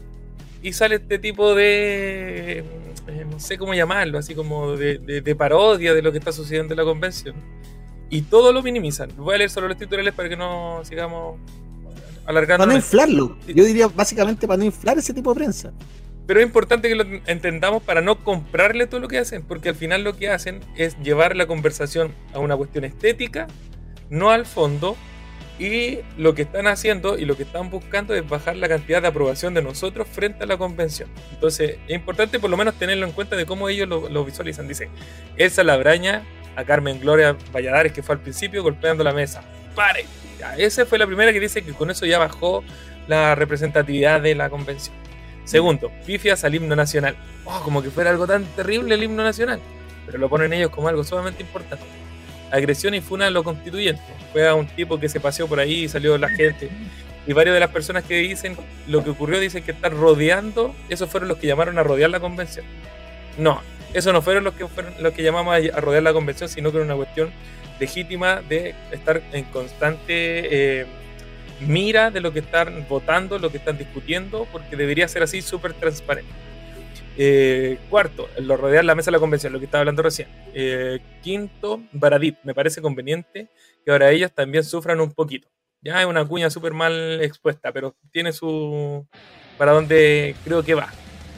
y sale este tipo de, eh, no sé cómo llamarlo, así como de, de- de parodia de lo que está sucediendo en la convención. Y todo lo minimizan. Voy a leer solo los titulares para que no sigamos alargando. Para no inflarlo. Yo diría básicamente para no inflar ese tipo de prensa. Pero es importante que lo entendamos para no comprarle todo lo que hacen, porque al final lo que hacen es llevar la conversación a una cuestión estética, no al fondo, y lo que están haciendo y lo que están buscando es bajar la cantidad de aprobación de nosotros frente a la convención. Entonces es importante por lo menos tenerlo en cuenta de cómo ellos lo, lo visualizan. Dice, Elsa Labraña a Carmen Gloria Valladares, que fue al principio golpeando la mesa. ¡Pare! Esa fue la primera que dice que con eso ya bajó la representatividad de la convención. Segundo, pifias al himno nacional. Oh, como que fuera algo tan terrible el himno nacional. Pero lo ponen ellos como algo sumamente importante. Agresión y funa a lo constituyente. Fue a un tipo que se paseó por ahí y salió la gente. Y varias de las personas que dicen lo que ocurrió dicen que están rodeando. Esos fueron los que llamaron a rodear la convención. No, esos no fueron los que fueron los que llamamos a rodear la convención, sino que era una cuestión legítima de estar en constante eh, mira de lo que están votando, lo que están discutiendo, porque debería ser así súper transparente. Eh, cuarto, lo rodear la mesa de la convención, lo que estaba hablando recién. Eh, quinto, Baradit, me parece conveniente que ahora ellos también sufran un poquito. Ya es una cuña súper mal expuesta, pero tiene su... para donde creo que va.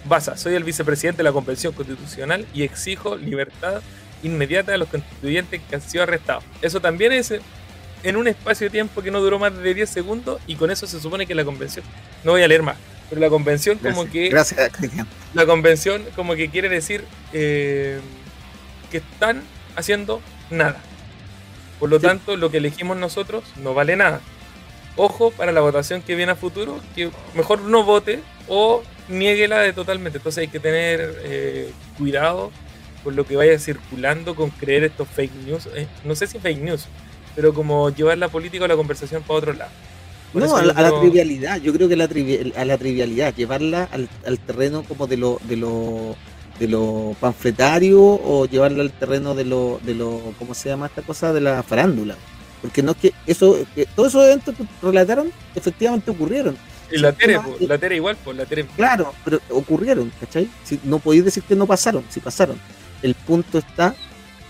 Basa, soy el vicepresidente de la Convención Constitucional y exijo libertad inmediata de los constituyentes que han sido arrestados. Eso también es en un espacio de tiempo que no duró más de 10 segundos y con eso se supone que la convención, no voy a leer más, pero la convención como que gracias, Cristian. la convención como que quiere decir eh, que están haciendo nada. Por lo Sí. tanto, lo que elegimos nosotros no vale nada. Ojo para la votación que viene a futuro, que mejor no vote o niéguela de totalmente. Entonces hay que tener eh, cuidado con lo que vaya circulando, con creer estos fake news. Eh, no sé si fake news, pero como llevar la política o la conversación para otro lado. Por No, a la, a la creo- trivialidad, yo creo que la trivi- a la trivialidad, llevarla al, al terreno como de lo, de lo de lo panfletario o llevarla al terreno de lo, de lo, ¿cómo se llama esta cosa? de la farándula. Porque no es que eso, que todos esos eventos que relataron, efectivamente ocurrieron. Y la Tere, no, po, y- la Tere igual, pues la Tere. Claro, pero ocurrieron, ¿cachai? Si, no podéis decir que no pasaron, si pasaron. El punto está,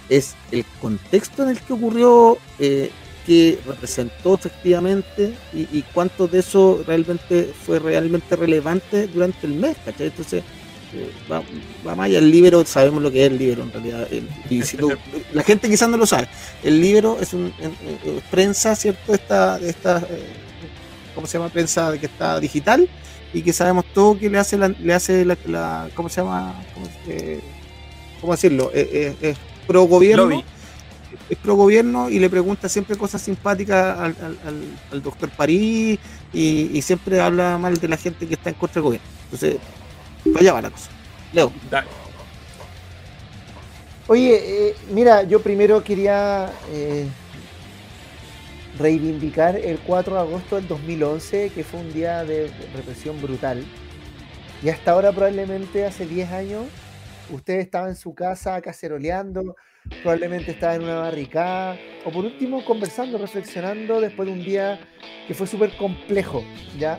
es el contexto en el que ocurrió, eh, que representó efectivamente y, y cuánto de eso realmente fue realmente relevante durante el mes, ¿cachai? Entonces, eh, va, va más allá, el libro, sabemos lo que es el libro en realidad. el- y si lo- [laughs] la gente quizás no lo sabe. El libro es un en- en- es prensa, ¿cierto? Esta, esta eh, ¿cómo se llama? Prensa que está digital y que sabemos todo que le hace la, le hace la, la- ¿cómo se llama? ¿Cómo, eh, cómo decirlo? Eh, eh, es pro gobierno. Lobby. Es pro gobierno y le pregunta siempre cosas simpáticas al, al- al- al doctor París y, y siempre habla mal de la gente que está en contra del gobierno. Entonces, allá va la cosa. Leo. Dale. Oye, eh, mira, yo primero quería eh, reivindicar el 4 de agosto del 2011, que fue un día de represión brutal. Y hasta ahora, probablemente hace 10 años, usted estaba en su casa caceroleando, probablemente estaba en una barricada, o por último conversando, reflexionando después de un día que fue súper complejo, ¿ya?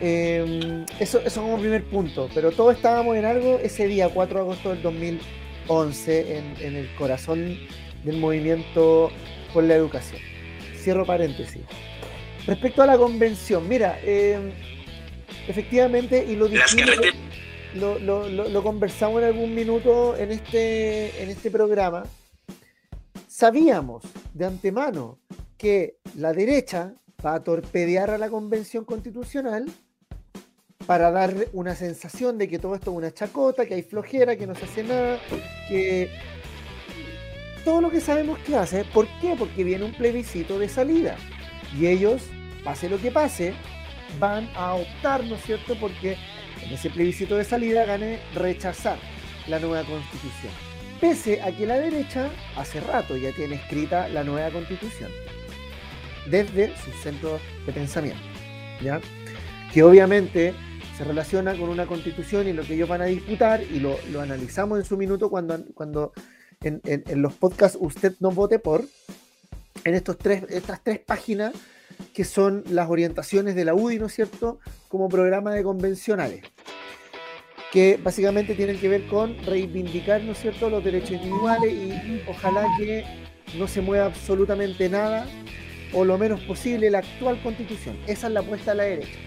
Eh, eso, eso como primer punto, pero todos estábamos en algo ese día, 4 de agosto del 2011, en, en el corazón del movimiento por la educación. Cierro paréntesis. Respecto a la convención, mira, eh, efectivamente, y lo dijimos, lo, conversamos en algún minuto en este, en este programa. Sabíamos de antemano que la derecha va a torpedear a la convención constitucional para darle una sensación de que todo esto es una chacota, que hay flojera, que no se hace nada, que todo lo que sabemos que hace. ¿Por qué? Porque viene un plebiscito de salida. Y ellos, pase lo que pase, van a optar, ¿no es cierto? Porque en ese plebiscito de salida gane rechazar la nueva constitución. Pese a que la derecha hace rato ya tiene escrita la nueva constitución. Desde sus centros de pensamiento. ¿Ya? Que obviamente se relaciona con una constitución y lo que ellos van a disputar, y lo, lo analizamos en su minuto cuando, cuando en los podcasts Usted no vote por, en estos tres, estas tres páginas que son las orientaciones de la UDI, ¿no es cierto?, como programa de convencionales, que básicamente tienen que ver con reivindicar, ¿no es cierto?, los derechos individuales y ojalá que no se mueva absolutamente nada o lo menos posible la actual constitución. Esa es la apuesta a la derecha.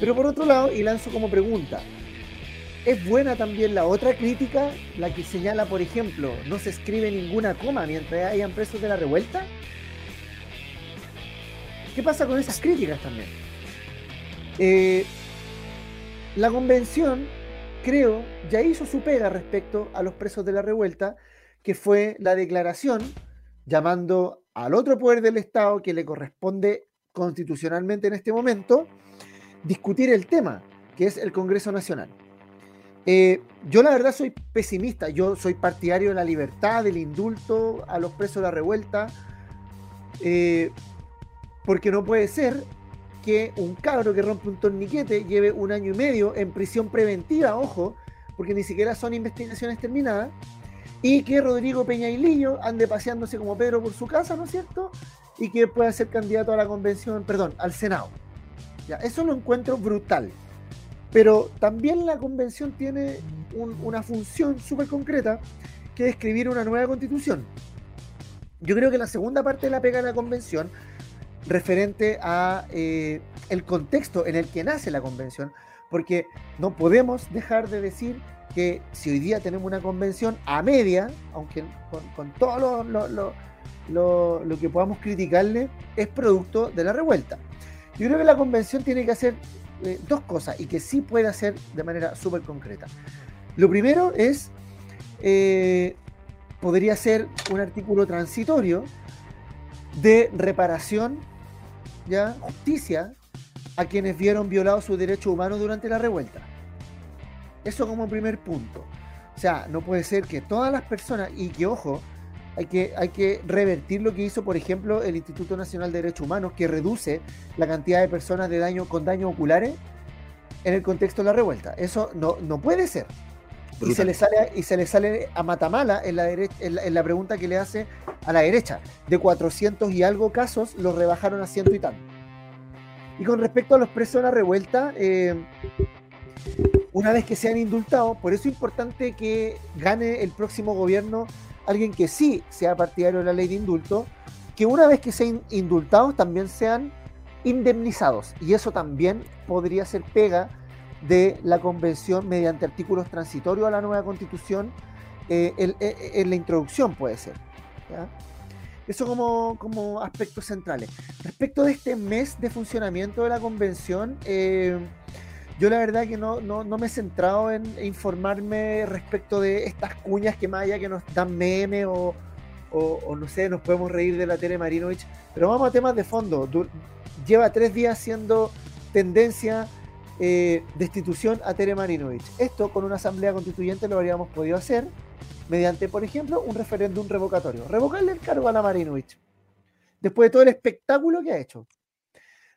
Pero por otro lado, y lanzo como pregunta, ¿es buena también la otra crítica, la que señala, por ejemplo, no se escribe ninguna coma mientras hayan presos de la revuelta? ¿Qué pasa con esas críticas también? Eh, la convención, creo, ya hizo su pega respecto a los presos de la revuelta, que fue la declaración llamando al otro poder del Estado que le corresponde constitucionalmente en este momento, discutir el tema, que es el Congreso Nacional. Eh, yo la verdad soy pesimista, yo soy partidario de la libertad, del indulto a los presos de la revuelta, eh, porque no puede ser que un cabro que rompe un torniquete lleve un año y medio en prisión preventiva, ojo, porque ni siquiera son investigaciones terminadas, y que Rodrigo Peña y Lillo ande paseándose como Pedro por su casa, ¿no es cierto? Y que pueda ser candidato a la convención, perdón, al Senado. Ya, eso lo encuentro brutal. Pero también la convención tiene un- una función súper concreta, que es escribir una nueva constitución. Yo creo que la segunda parte de la pega de la convención, referente a eh, el contexto en el que nace la convención, porque no podemos dejar de decir que si hoy día tenemos una convención a media, aunque con, con todo lo, lo- lo- que podamos criticarle, es producto de la revuelta. Yo creo que la convención tiene que hacer eh, dos cosas y que sí puede hacer de manera súper concreta. Lo primero es, eh, podría ser un artículo transitorio de reparación, ya, justicia, a quienes vieron violados sus derechos humanos durante la revuelta. Eso como primer punto. O sea, no puede ser que todas las personas, y que ojo, hay que, hay que revertir lo que hizo, por ejemplo, el Instituto Nacional de Derechos Humanos, que reduce la cantidad de personas de daño, con daños oculares en el contexto de la revuelta. Eso no, no puede ser. Y se, le sale, y se le sale a matamala en la, dere- en, la, en la pregunta que le hace a la derecha. De 400 y algo casos, los rebajaron a ciento y tanto. Y con respecto a los presos de la revuelta, eh, una vez que sean indultados, por eso es importante que gane el próximo gobierno alguien que sí sea partidario de la ley de indulto, que una vez que sean indultados también sean indemnizados. Y eso también podría ser pega de la convención mediante artículos transitorios a la nueva constitución eh, en, en- en la introducción puede ser. Eso como, como aspectos centrales. Respecto de este mes de funcionamiento de la convención, eh, yo la verdad que no, no, no me he centrado en informarme respecto de estas cuñas que más allá que nos dan meme o, no sé, nos podemos reír de la Tere Marinovich, pero vamos a temas de fondo. Lleva tres días siendo tendencia eh, destitución a Tere Marinovich. Esto con una asamblea constituyente lo habríamos podido hacer mediante, por ejemplo, un referéndum revocatorio. Revocarle el cargo a la Marinovich. Después de todo el espectáculo que ha hecho.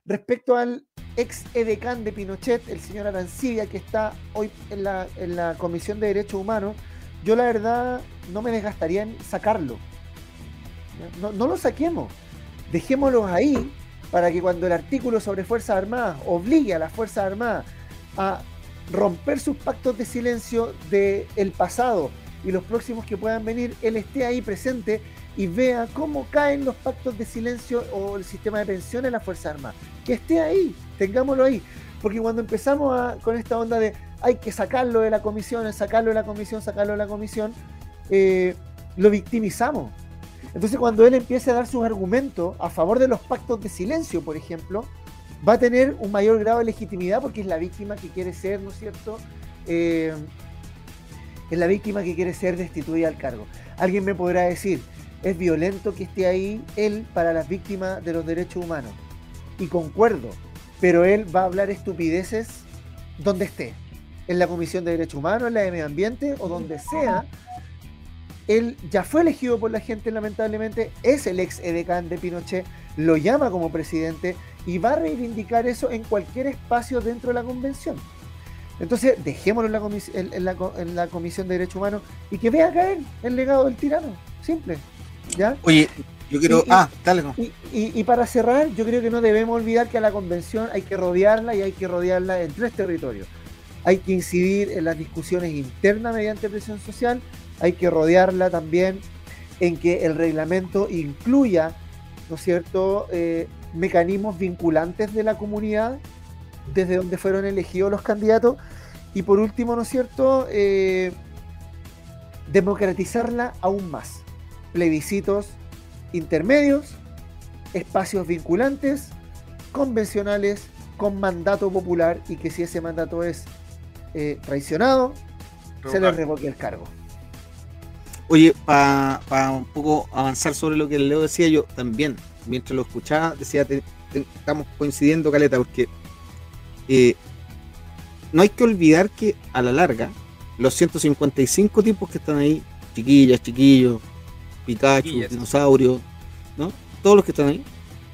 Respecto al ex edecán de Pinochet, el señor Arancibia, que está hoy en la, en la Comisión de Derechos Humanos, yo la verdad no me desgastaría en sacarlo. No, no lo saquemos. Dejémoslo ahí para que cuando el artículo sobre Fuerzas Armadas obligue a las Fuerzas Armadas a romper sus pactos de silencio del pasado y los próximos que puedan venir, él esté ahí presente y vea cómo caen los pactos de silencio o el sistema de pensiones en las Fuerzas Armadas. Que esté ahí, tengámoslo ahí. Porque cuando empezamos a- con esta onda de hay que sacarlo de la comisión, sacarlo de la comisión, sacarlo de la comisión, eh, lo victimizamos. Entonces cuando él empiece a dar sus argumentos a favor de los pactos de silencio, por ejemplo, va a tener un mayor grado de legitimidad porque es la víctima que quiere ser, ¿no es cierto? Eh, es la víctima que quiere ser destituida al cargo. Alguien me podrá decir, es violento que esté ahí él para las víctimas de los derechos humanos. Y concuerdo, pero él va a hablar estupideces donde esté, en la Comisión de Derechos Humanos, en la de Medio Ambiente o donde sea. Él ya fue elegido por la gente, lamentablemente, es el ex edecán de Pinochet, lo llama como presidente y va a reivindicar eso en cualquier espacio dentro de la convención. Entonces, dejémoslo en la, en, la, Comisión de Derechos Humanos y que vea caer el legado del tirano. Simple. ¿Ya? Oye, yo quiero. ah, dale. Y, para cerrar, yo creo que no debemos olvidar que a la convención hay que rodearla y hay que rodearla en tres territorios. Hay que incidir en las discusiones internas mediante presión social, hay que rodearla también en que el reglamento incluya, ¿no es cierto?, eh, mecanismos vinculantes de la comunidad desde donde fueron elegidos los candidatos. Y por último, ¿no es cierto?, eh, democratizarla aún más. Plebiscitos intermedios, espacios vinculantes, convencionales, con mandato popular y que si ese mandato es eh, traicionado, se le revoque el cargo. Oye, para un poco avanzar sobre lo que Leo decía, yo también, mientras lo escuchaba, decía, estamos coincidiendo, Caleta, porque eh, no hay que olvidar que a la larga, los 155 tipos que están ahí, chiquillas, chiquillos, Pikachu, dinosaurios, ¿no? Todos los que están ahí,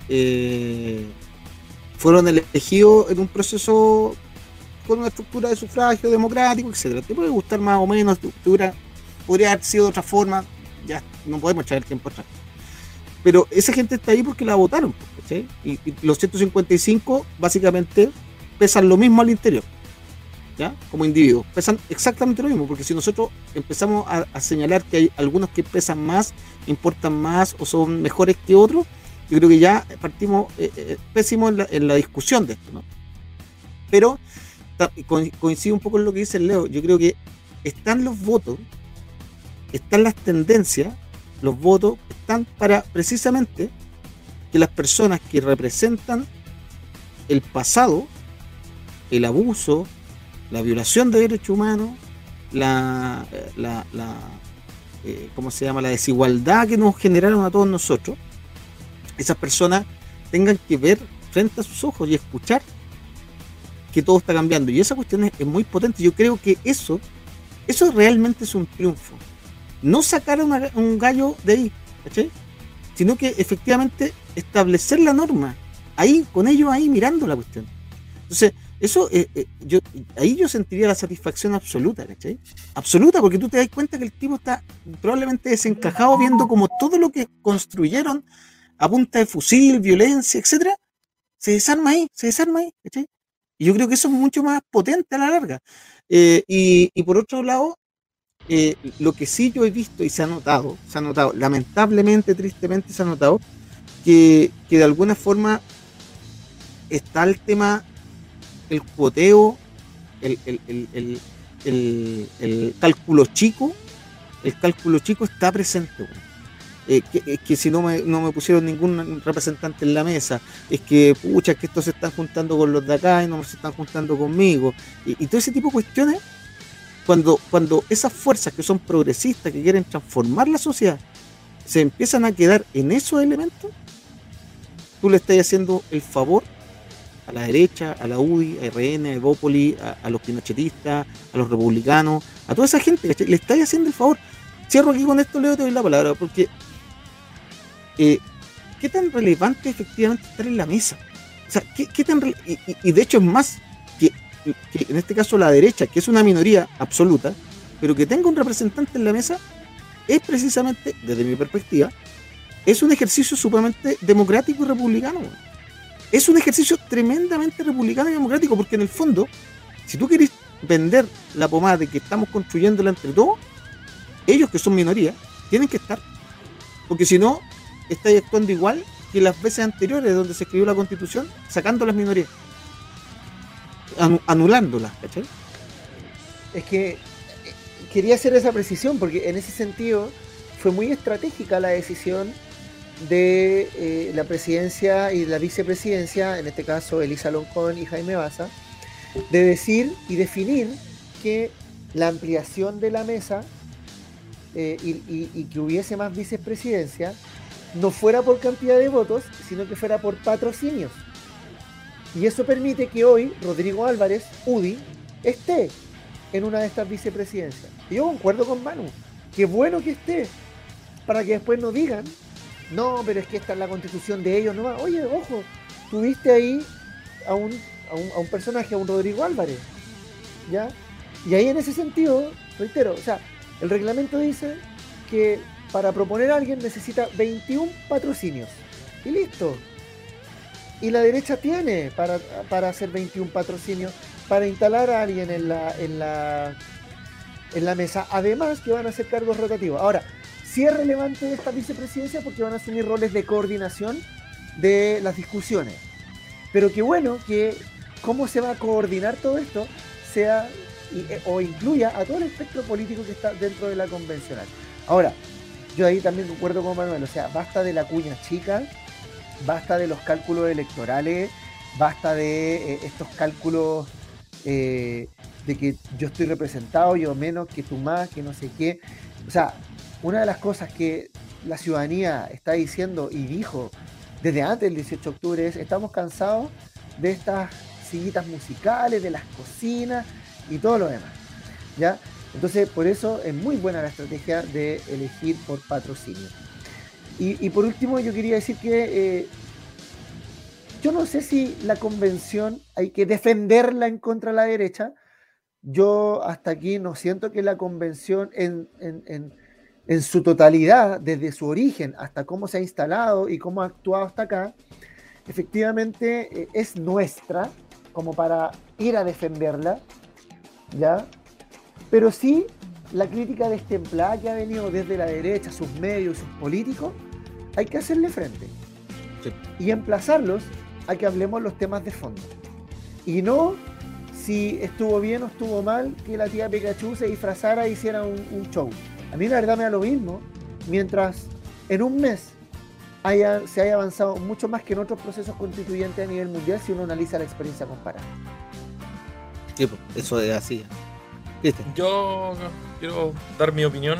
eh, fueron elegidos en un proceso con una estructura de sufragio democrático, etcétera. Te puede gustar más o menos, estructura, podría haber sido de otra forma, ya no podemos echar el tiempo atrás. Pero esa gente está ahí porque la votaron, y, y, los 155 básicamente pesan lo mismo al interior. ¿ya? Como individuos. Pesan exactamente lo mismo, porque si nosotros empezamos a, señalar que hay algunos que pesan más, importan más o son mejores que otros, yo creo que ya partimos eh, eh, pésimos en la, discusión de esto, ¿no? Pero coincido un poco en lo que dice Leo, yo creo que están los votos, están las tendencias, los votos están para precisamente que las personas que representan el pasado, el abuso, la violación de derechos humanos, la, la, eh, ¿cómo se llama? La desigualdad que nos generaron a todos nosotros, esas personas tengan que ver frente a sus ojos y escuchar que todo está cambiando. Y esa cuestión es, muy potente. Yo creo que eso, eso realmente es un triunfo. No sacar un gallo de ahí, sino que efectivamente establecer la norma ahí, con ellos ahí mirando la cuestión. Entonces, eso, eh, eh, yo, ahí yo sentiría la satisfacción absoluta, ¿cachai? Absoluta, porque tú te das cuenta que el tipo está probablemente desencajado viendo como todo lo que construyeron a punta de fusil, violencia, etcétera, se desarma ahí, se desarma ahí, ¿cachai? Y yo creo que eso es mucho más potente a la larga. Eh, y, por otro lado, lo que sí yo he visto y se ha notado, se ha notado, lamentablemente, tristemente se ha notado, que, que de alguna forma está el tema el cuoteo, el, cálculo chico, el cálculo chico está presente. Eh, que, es que si no me, no me pusieron ningún representante en la mesa, es que, pucha, que estos se están juntando con los de acá y no se están juntando conmigo. Y, todo ese tipo de cuestiones, cuando, cuando esas fuerzas que son progresistas, que quieren transformar la sociedad, se empiezan a quedar en esos elementos, tú le estás haciendo el favor a la derecha, a la UDI, a RN, a Evópoli, a, los pinochetistas, a los republicanos, a toda esa gente, le estáis haciendo el favor. Cierro aquí con esto, Leo, te doy la palabra, porque eh, ¿qué tan relevante efectivamente estar en la mesa? O sea, ¿qué, tan y, de hecho es más que, en este caso la derecha, que es una minoría absoluta, pero que tenga un representante en la mesa, es precisamente, desde mi perspectiva, es un ejercicio sumamente democrático y republicano es un ejercicio tremendamente republicano y democrático, porque en el fondo, si tú quieres vender la pomada de que estamos construyéndola entre todos, ellos que son minoría, tienen que estar. Porque si no, estáis actuando igual que las veces anteriores donde se escribió la constitución, sacando las minorías, anulándolas, ¿cachai? es que eh, quería hacer esa precisión porque en ese sentido fue muy estratégica la decisión de eh, la presidencia y la vicepresidencia, en este caso Elisa Loncón y Jaime Baza, de decir y definir que la ampliación de la mesa eh, y, que hubiese más vicepresidencia no fuera por cantidad de votos, sino que fuera por patrocinios. Y eso permite que hoy Rodrigo Álvarez, UDI, esté en una de estas vicepresidencias. Y yo concuerdo con Manu, qué bueno que esté, para que después no digan, no, pero es que esta es la constitución de ellos, no Oye, ojo, tuviste ahí a un, a un, personaje, a un Rodrigo Álvarez, ¿ya? Y ahí en ese sentido, reitero, o sea, el reglamento dice que para proponer a alguien necesita 21 patrocinios. Y listo. Y la derecha tiene para, para hacer 21 patrocinios, para instalar a alguien en la, en la, en la mesa. Además que van a hacer cargos rotativos. Ahora, sí es relevante esta vicepresidencia porque van a asumir roles de coordinación de las discusiones. Pero qué bueno que cómo se va a coordinar todo esto sea eh, o incluya a todo el espectro político que está dentro de la convencional. Ahora, yo ahí también concuerdo con Manuel, o sea, basta de la cuña chica, basta de los cálculos electorales, basta de eh, estos cálculos eh, de que yo estoy representado, yo menos, que tú más, que no sé qué. O sea, una de las cosas que la ciudadanía está diciendo y dijo desde antes del 18 de octubre es, estamos cansados de estas sillitas musicales, de las cocinas y todo lo demás. ¿ya? Entonces, por eso es muy buena la estrategia de elegir por patrocinio. Y, por último, yo quería decir que eh, yo no sé si la convención hay que defenderla en contra de la derecha. Yo hasta aquí no siento que la convención en en su totalidad, desde su origen hasta cómo se ha instalado y cómo ha actuado hasta acá, efectivamente eh, es nuestra, como para ir a defenderla, ¿ya? Pero sí, la crítica destemplada que ha venido desde la derecha, sus medios, sus políticos, hay que hacerle frente. Y emplazarlos a que hablemos los temas de fondo. Y no si estuvo bien o estuvo mal que la tía Pikachu se disfrazara e hiciera un show. A mí la verdad me da lo mismo, mientras en un mes haya, se haya avanzado mucho más que en otros procesos constituyentes a nivel mundial si uno analiza la experiencia comparada. Sí, eso es así. Yo quiero dar mi opinión.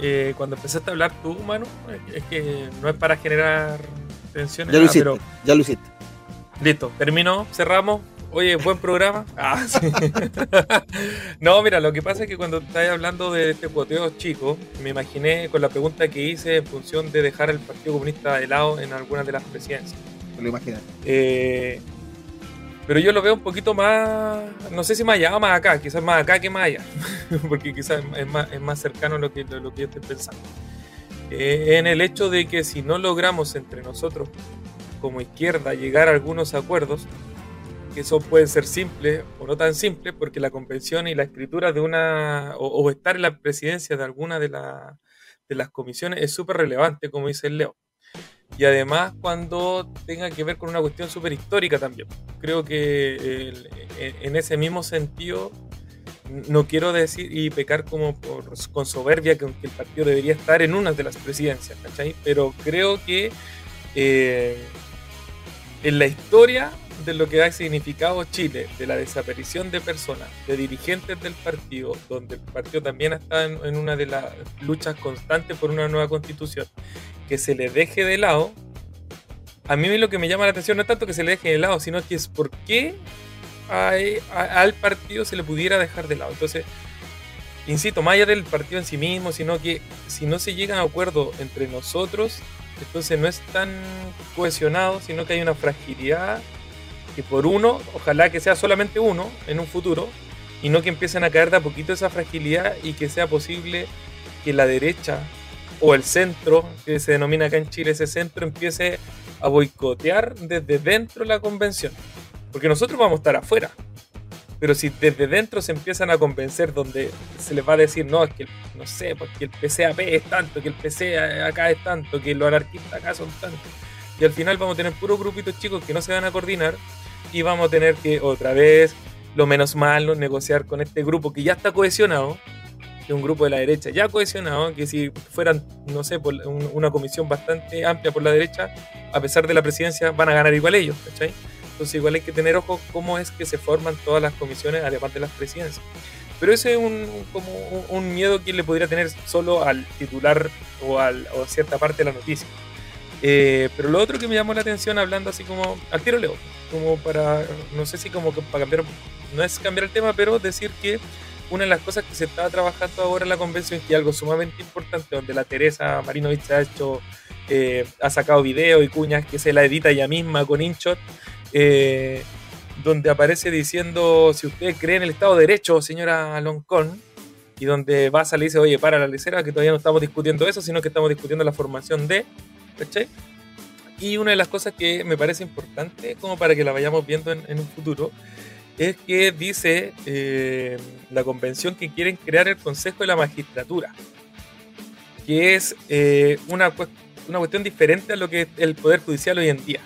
Eh, cuando empezaste a hablar tú, mano, es que no es para generar tensión. Ya lo hiciste, ya lo hiciste. Listo, terminó, cerramos. Oye, buen programa. [laughs] Ah, sí. [laughs] no, mira, lo que pasa es que cuando estáis hablando de este cuoteo chico, me imaginé con la pregunta que hice en función de dejar el Partido Comunista de lado en algunas de las presidencias. Me lo imaginé. Eh, pero yo lo veo un poquito más, no sé si más allá o más acá, quizás más acá que más allá, [laughs] porque quizás es más, es más cercano a lo que, lo que yo estoy pensando. Eh, en el hecho de que si no logramos entre nosotros como izquierda llegar a algunos acuerdos, que eso puede ser simple o no tan simple, porque la convención y la escritura de una, o, estar en la presidencia de alguna de, de las comisiones es súper relevante, como dice el Leo. Y además cuando tenga que ver con una cuestión súper histórica también. Creo que en ese mismo sentido, no quiero decir y pecar como por, con soberbia que, el partido debería estar en una de las presidencias, ¿cachai? Pero creo que eh, en la historia de lo que ha significado Chile, de la desaparición de personas, de dirigentes del partido, donde el partido también está en, una de las luchas constantes por una nueva constitución, que se le deje de lado, a mí lo que me llama la atención no es tanto que se le deje de lado, sino que es por qué al partido se le pudiera dejar de lado. Entonces, insisto, más allá del partido en sí mismo, sino que si no se llega a acuerdo entre nosotros, entonces no es tan cohesionado, sino que hay una fragilidad que por uno, ojalá que sea solamente uno en un futuro, y no que empiecen a caer de a poquito esa fragilidad y que sea posible que la derecha o el centro, que se denomina acá en Chile ese centro, empiece a boicotear desde dentro la convención. Porque nosotros vamos a estar afuera. Pero si desde dentro se empiezan a convencer donde se les va a decir, no, es que, no sé, porque el PCAP es tanto, que el PC acá es tanto, que los anarquistas acá son tantos. Y al final vamos a tener puros grupitos chicos que no se van a coordinar y vamos a tener que otra vez lo menos malo, negociar con este grupo que ya está cohesionado, que es un grupo de la derecha ya cohesionado, que si fueran, no sé, por una comisión bastante amplia por la derecha, a pesar de la presidencia, van a ganar igual ellos, ¿cachai? Entonces igual hay que tener ojo cómo es que se forman todas las comisiones, además de las presidencias. Pero ese es un, como un, miedo que le podría tener solo al titular o, al, o a cierta parte de la noticia. Eh, pero lo otro que me llamó la atención, hablando así como al tiro leo, como para, no sé si como para cambiar, no es cambiar el tema, pero decir que una de las cosas que se está trabajando ahora en la convención que algo sumamente importante, donde la Teresa Marinovich ha hecho, eh, ha sacado videos y cuñas que se la edita ella misma con InShot, eh, donde aparece diciendo si usted cree en el Estado de Derecho, señora Loncón, y donde va a salir y dice, oye, para la lecera, que todavía no estamos discutiendo eso, sino que estamos discutiendo la formación de, ¿cachai? Y una de las cosas que me parece importante, como para que la vayamos viendo en, un futuro, es que dice eh, la convención que quieren crear el Consejo de la Magistratura, que es eh, una, una cuestión diferente a lo que es el Poder Judicial hoy en día.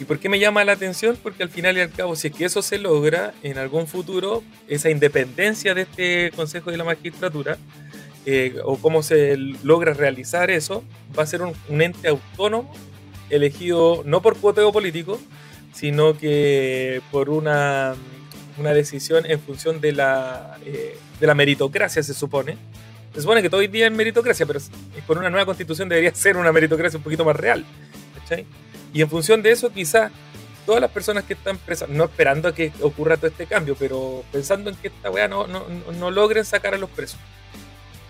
¿Y por qué me llama la atención? Porque al final y al cabo, si es que eso se logra en algún futuro, esa independencia de este Consejo de la Magistratura, eh, o cómo se logra realizar eso, va a ser un, ente autónomo elegido no por cuoteo político, sino que por una, una decisión en función de la, eh, de la meritocracia, se supone. Se supone que todo el día es meritocracia, pero con una nueva constitución debería [laughs] ser una meritocracia un poquito más real. ¿cachai? Y en función de eso, quizás todas las personas que están presas, no esperando a que ocurra todo este cambio, pero pensando en que esta weá no, no, no logren sacar a los presos.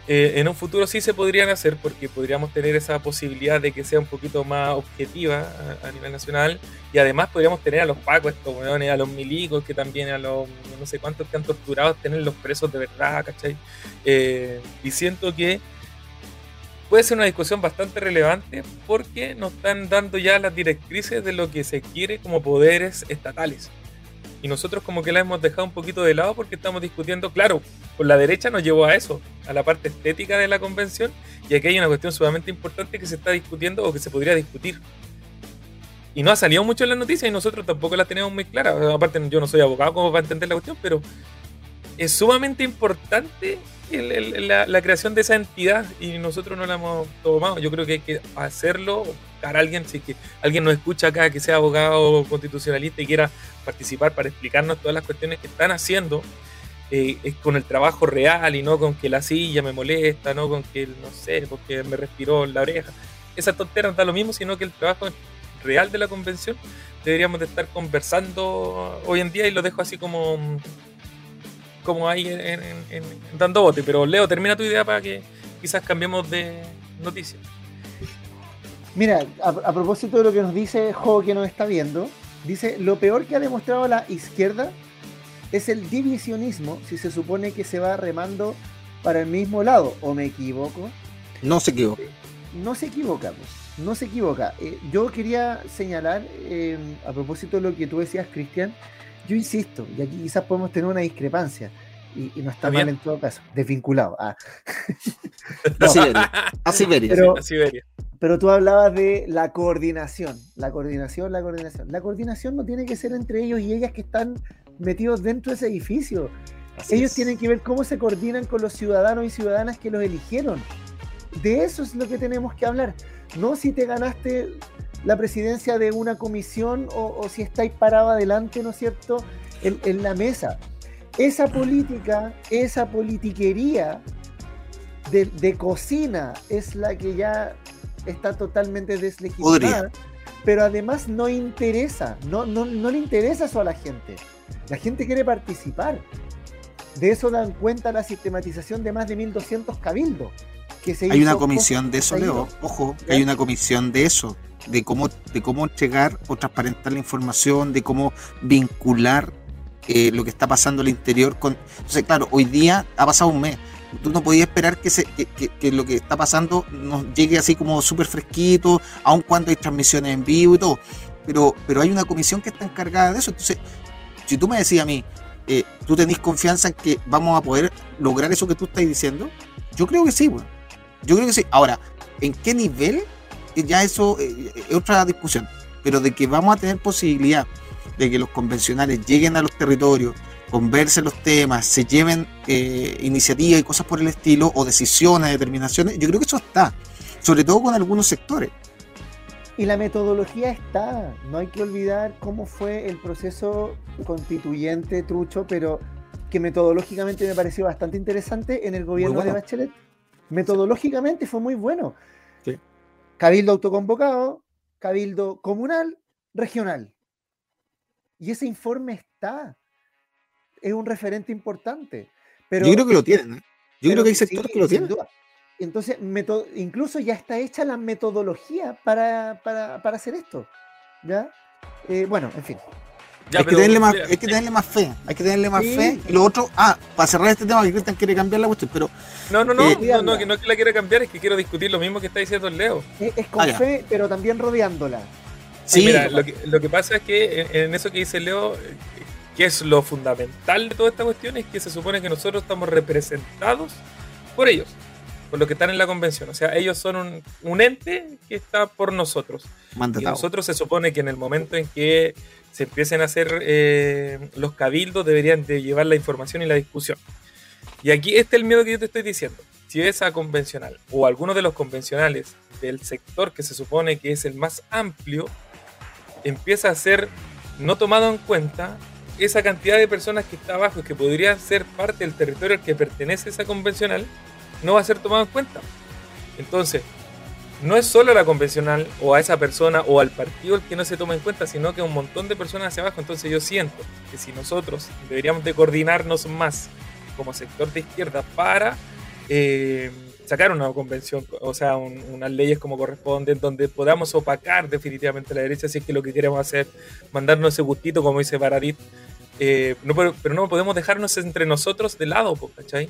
Eh, en un futuro sí se podrían hacer porque podríamos tener esa posibilidad de que sea un poquito más objetiva a, nivel nacional y además podríamos tener a los pacos, estos weones, a los milicos, que también a los no sé cuántos que han torturado, tener los presos de verdad, ¿cachai? Eh, y siento que puede ser una discusión bastante relevante porque nos están dando ya las directrices de lo que se quiere como poderes estatales. Y nosotros como que la hemos dejado un poquito de lado porque estamos discutiendo, claro, por la derecha nos llevó a eso, a la parte estética de la convención, y aquí hay una cuestión sumamente importante que se está discutiendo o que se podría discutir. Y no ha salido mucho en las noticias y nosotros tampoco la tenemos muy clara. Aparte, yo no soy abogado como para entender la cuestión, pero es sumamente importante la, creación de esa entidad y nosotros no la hemos tomado. Yo creo que hay que hacerlo, buscar alguien, si alguien nos escucha acá, que sea abogado constitucionalista y quiera participar para explicarnos todas las cuestiones que están haciendo. Eh, con el trabajo real y no con que la silla me molesta, no con que, no sé, porque me respiró la oreja. Esa tontera no da lo mismo, sino que el trabajo real de la convención deberíamos de estar conversando hoy en día y lo dejo así como como ahí en, dando bote. Pero Leo, termina tu idea para que quizás cambiemos de noticia. Mira, a, propósito de lo que nos dice Jo que nos está viendo, dice, lo peor que ha demostrado la izquierda es el divisionismo si se supone que se va remando para el mismo lado, ¿o me equivoco? No se equivoca. No se equivoca, pues. No se equivoca. Eh, yo quería señalar, eh, a propósito de lo que tú decías, Cristian, yo insisto, y aquí quizás podemos tener una discrepancia, y, no está mal en todo caso, desvinculado. Ah. [laughs] a Siberia. Pero, pero tú hablabas de la coordinación, la coordinación, la coordinación. La coordinación no tiene que ser entre ellos y ellas que están metidos dentro de ese edificio. ellos tienen que ver cómo se coordinan con los ciudadanos y ciudadanas que los eligieron. De eso es lo que tenemos que hablar. No si te ganaste la presidencia de una comisión o, si estáis parado adelante, ¿no es cierto?, en, la mesa. Esa política, esa politiquería de, cocina es la que ya está totalmente deslegitimada, pero además no interesa, no, no, no le interesa eso a la gente. La gente quiere participar. De eso dan cuenta la sistematización de más de 1.200 cabildos. Que se hay una comisión de eso, Leo. Ojo, hay una comisión de eso de cómo, de cómo entregar o transparentar la información, de cómo vincular eh, lo que está pasando al interior con... Entonces, claro, hoy día ha pasado un mes. Tú no podías esperar que, se, que, lo que está pasando nos llegue así como súper fresquito, aun cuando hay transmisiones en vivo y todo. Pero, pero hay una comisión que está encargada de eso. Entonces, si tú me decías a mí, eh, ¿tú tenés confianza en que vamos a poder lograr eso que tú estás diciendo? Yo creo que sí, bueno. Yo creo que sí. Ahora, ¿en qué nivel? Ya eso eh, es otra discusión, pero de que vamos a tener posibilidad de que los convencionales lleguen a los territorios, conversen los temas, se lleven eh, iniciativas y cosas por el estilo, o decisiones, determinaciones, yo creo que eso está, sobre todo con algunos sectores. Y la metodología está, no hay que olvidar cómo fue el proceso constituyente, trucho, pero que metodológicamente me pareció bastante interesante en el gobierno de Bachelet. Metodológicamente fue muy bueno. Cabildo autoconvocado, cabildo comunal, regional. Y ese informe está. Es un referente importante. Pero, Yo creo que lo tienen. ¿eh? Yo creo que hay sectores que lo tienen. Entonces, incluso ya está hecha la metodología para, hacer esto. ¿Ya? Eh, bueno, en fin hay, que tenerle más, hay que tenerle más fe, hay que tenerle más fe. Y lo otro, ah, para cerrar este tema, que Cristian quiere cambiar la cuestión, pero. No, no, no, eh, no, no, que no es que la quiera cambiar, es que quiero discutir lo mismo que está diciendo el Leo. Es, con ah, fe, pero también rodeándola. Sí, mira, lo que, lo que pasa es que en, eso que dice Leo, que es lo fundamental de toda esta cuestión, es que se supone que nosotros estamos representados por ellos, por los que están en la convención. O sea, ellos son un, un ente que está por nosotros. Y nosotros se supone que en el momento en que se empiecen a hacer eh, los cabildos, deberían de llevar la información y la discusión. Y aquí este es el miedo que yo te estoy diciendo. Si esa convencional o alguno de los convencionales del sector que se supone que es el más amplio, empieza a ser no tomado en cuenta, esa cantidad de personas que está abajo y que podrían ser parte del territorio al que pertenece esa convencional, no va a ser tomado en cuenta. Entonces, no es solo la convencional o a esa persona o al partido el que no se toma en cuenta, sino que un montón de personas hacia abajo. Entonces yo siento que si nosotros deberíamos de coordinarnos más como sector de izquierda para eh, sacar una convención, o sea, unas leyes como corresponden, donde podamos opacar definitivamente la derecha si es que lo que queremos hacer, mandarnos ese gustito, como dice Baradit, eh, no, pero, no podemos dejarnos entre nosotros de lado, ¿cachai?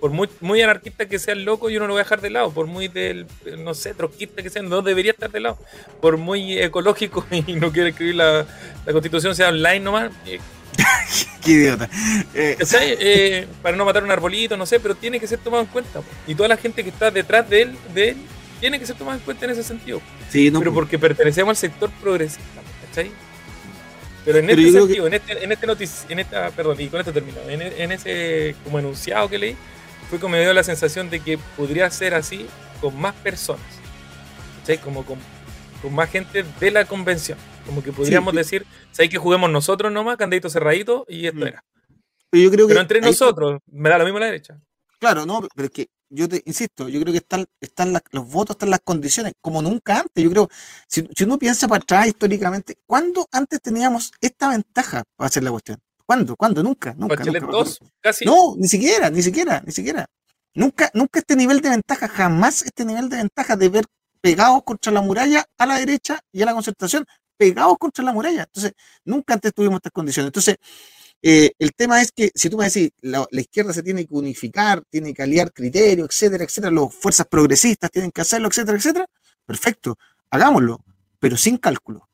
Por muy, muy anarquista que sea el loco, yo no lo voy a dejar de lado. Por muy del, no sé, trotskista que sea, no debería estar de lado. Por muy ecológico [laughs] y no quiere escribir la, la constitución sea online nomás. Eh, [laughs] Qué idiota. Eh. eh. para no matar un arbolito, no sé, pero tiene que ser tomado en cuenta. Y toda la gente que está detrás de él, de él, tiene que ser tomada en cuenta en ese sentido. Sí, pero porque pertenecemos al sector progresista, ¿cachai? Pero en este sentido, en este, en este notici en esta, perdón, y con esto termino, en, en, ese como enunciado que leí, fue como me dio la sensación de que podría ser así con más personas. ¿sí? Como con, más gente de la convención. Como que podríamos decir, ¿sabes que juguemos nosotros nomás, candadito cerradito? Y esto mm. era. Pero, yo creo pero entre nosotros, me da lo mismo la derecha. Claro, no, pero es que yo te insisto, yo creo que están, están los votos, están las condiciones, como nunca antes. Yo creo, si, si uno piensa para atrás históricamente, ¿cuándo antes teníamos esta ventaja para hacer la cuestión? ¿Cuándo? ¿Cuándo? Nunca, nunca. casi. No, ni siquiera, ni siquiera, ni siquiera. Nunca, nunca este nivel de ventaja, jamás este nivel de ventaja de ver pegados contra la muralla a la derecha y a la concertación, pegados contra la muralla. Entonces, nunca antes tuvimos estas condiciones. Entonces, eh, el tema es que si tú me decís, la, la, izquierda se tiene que unificar, tiene que aliar criterios, etcétera, etcétera, las fuerzas progresistas tienen que hacerlo, etcétera, etcétera, perfecto, hagámoslo, pero sin cálculo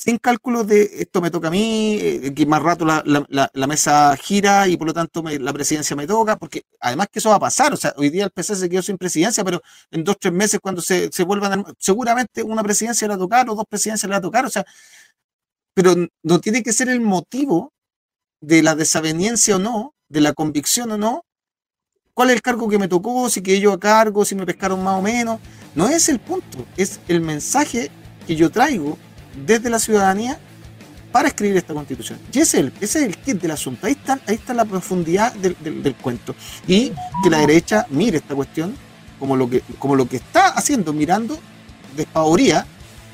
sin cálculos de esto me toca a mí, eh, que más rato la, mesa gira y por lo tanto la presidencia me toca, porque además que eso va a pasar, o sea, hoy día el PC se quedó sin presidencia, pero en dos, tres meses cuando se, se vuelvan, seguramente una presidencia le va a tocar o dos presidencias le va a tocar, o sea, pero no tiene que ser el motivo de la desaveniencia o no, de la convicción o no, cuál es el cargo que me tocó, si que yo a cargo, si me pescaron más o menos, no es el punto, es el mensaje que yo traigo desde la ciudadanía para escribir esta constitución. Y ese es el, ese es el kit del asunto. Ahí está, ahí está la profundidad del, cuento. Y que la derecha mire esta cuestión como lo que, como lo que está haciendo, mirando despavoría,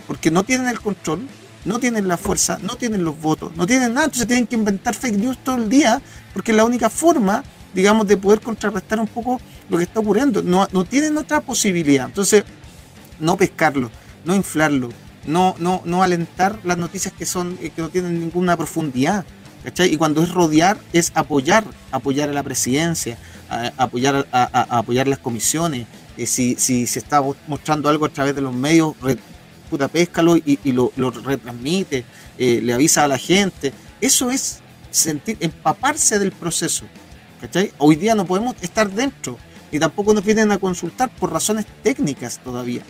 porque no tienen el control, no tienen la fuerza, no tienen los votos, no tienen nada, entonces tienen que inventar fake news todo el día, porque es la única forma, digamos, de poder contrarrestar un poco lo que está ocurriendo. No, no tienen otra posibilidad. Entonces, no pescarlo, no inflarlo, no, no, no alentar las noticias que son eh, que no tienen ninguna profundidad. Y cuando es rodear, es apoyar, apoyar a la presidencia, apoyar, apoyar las comisiones. Eh, si, si se está mostrando algo a través de los medios, puta, péscalo y, lo, retransmite, eh, le avisa a la gente. Eso es sentir, empaparse del proceso. Hoy día no podemos estar dentro, y tampoco nos vienen a consultar por razones técnicas todavía.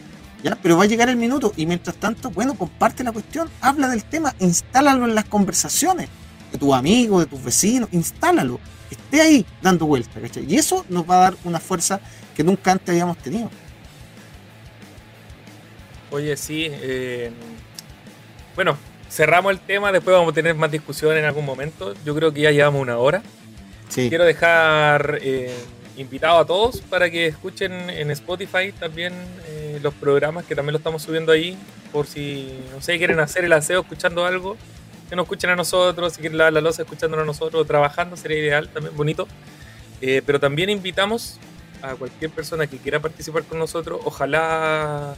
Pero va a llegar el minuto y mientras tanto, bueno, comparte la cuestión, habla del tema, instálalo en las conversaciones. de tus amigos, de tus vecinos, instálalo, esté ahí dando vueltas, ¿cachai? Y eso nos va a dar una fuerza que nunca antes habíamos tenido. Oye, sí. Eh, bueno, cerramos el tema, después vamos a tener más discusión en algún momento. Yo creo que ya llevamos una hora. Sí. Quiero dejar eh, invitado a todos para que escuchen en Spotify también eh, los programas que también lo estamos subiendo ahí. Por si, no sé, quieren hacer el aseo escuchando algo, que nos escuchen a nosotros, si quieren lavar la losa escuchándonos a nosotros, trabajando, sería ideal, también bonito. Eh, pero también invitamos a cualquier persona que quiera participar con nosotros. Ojalá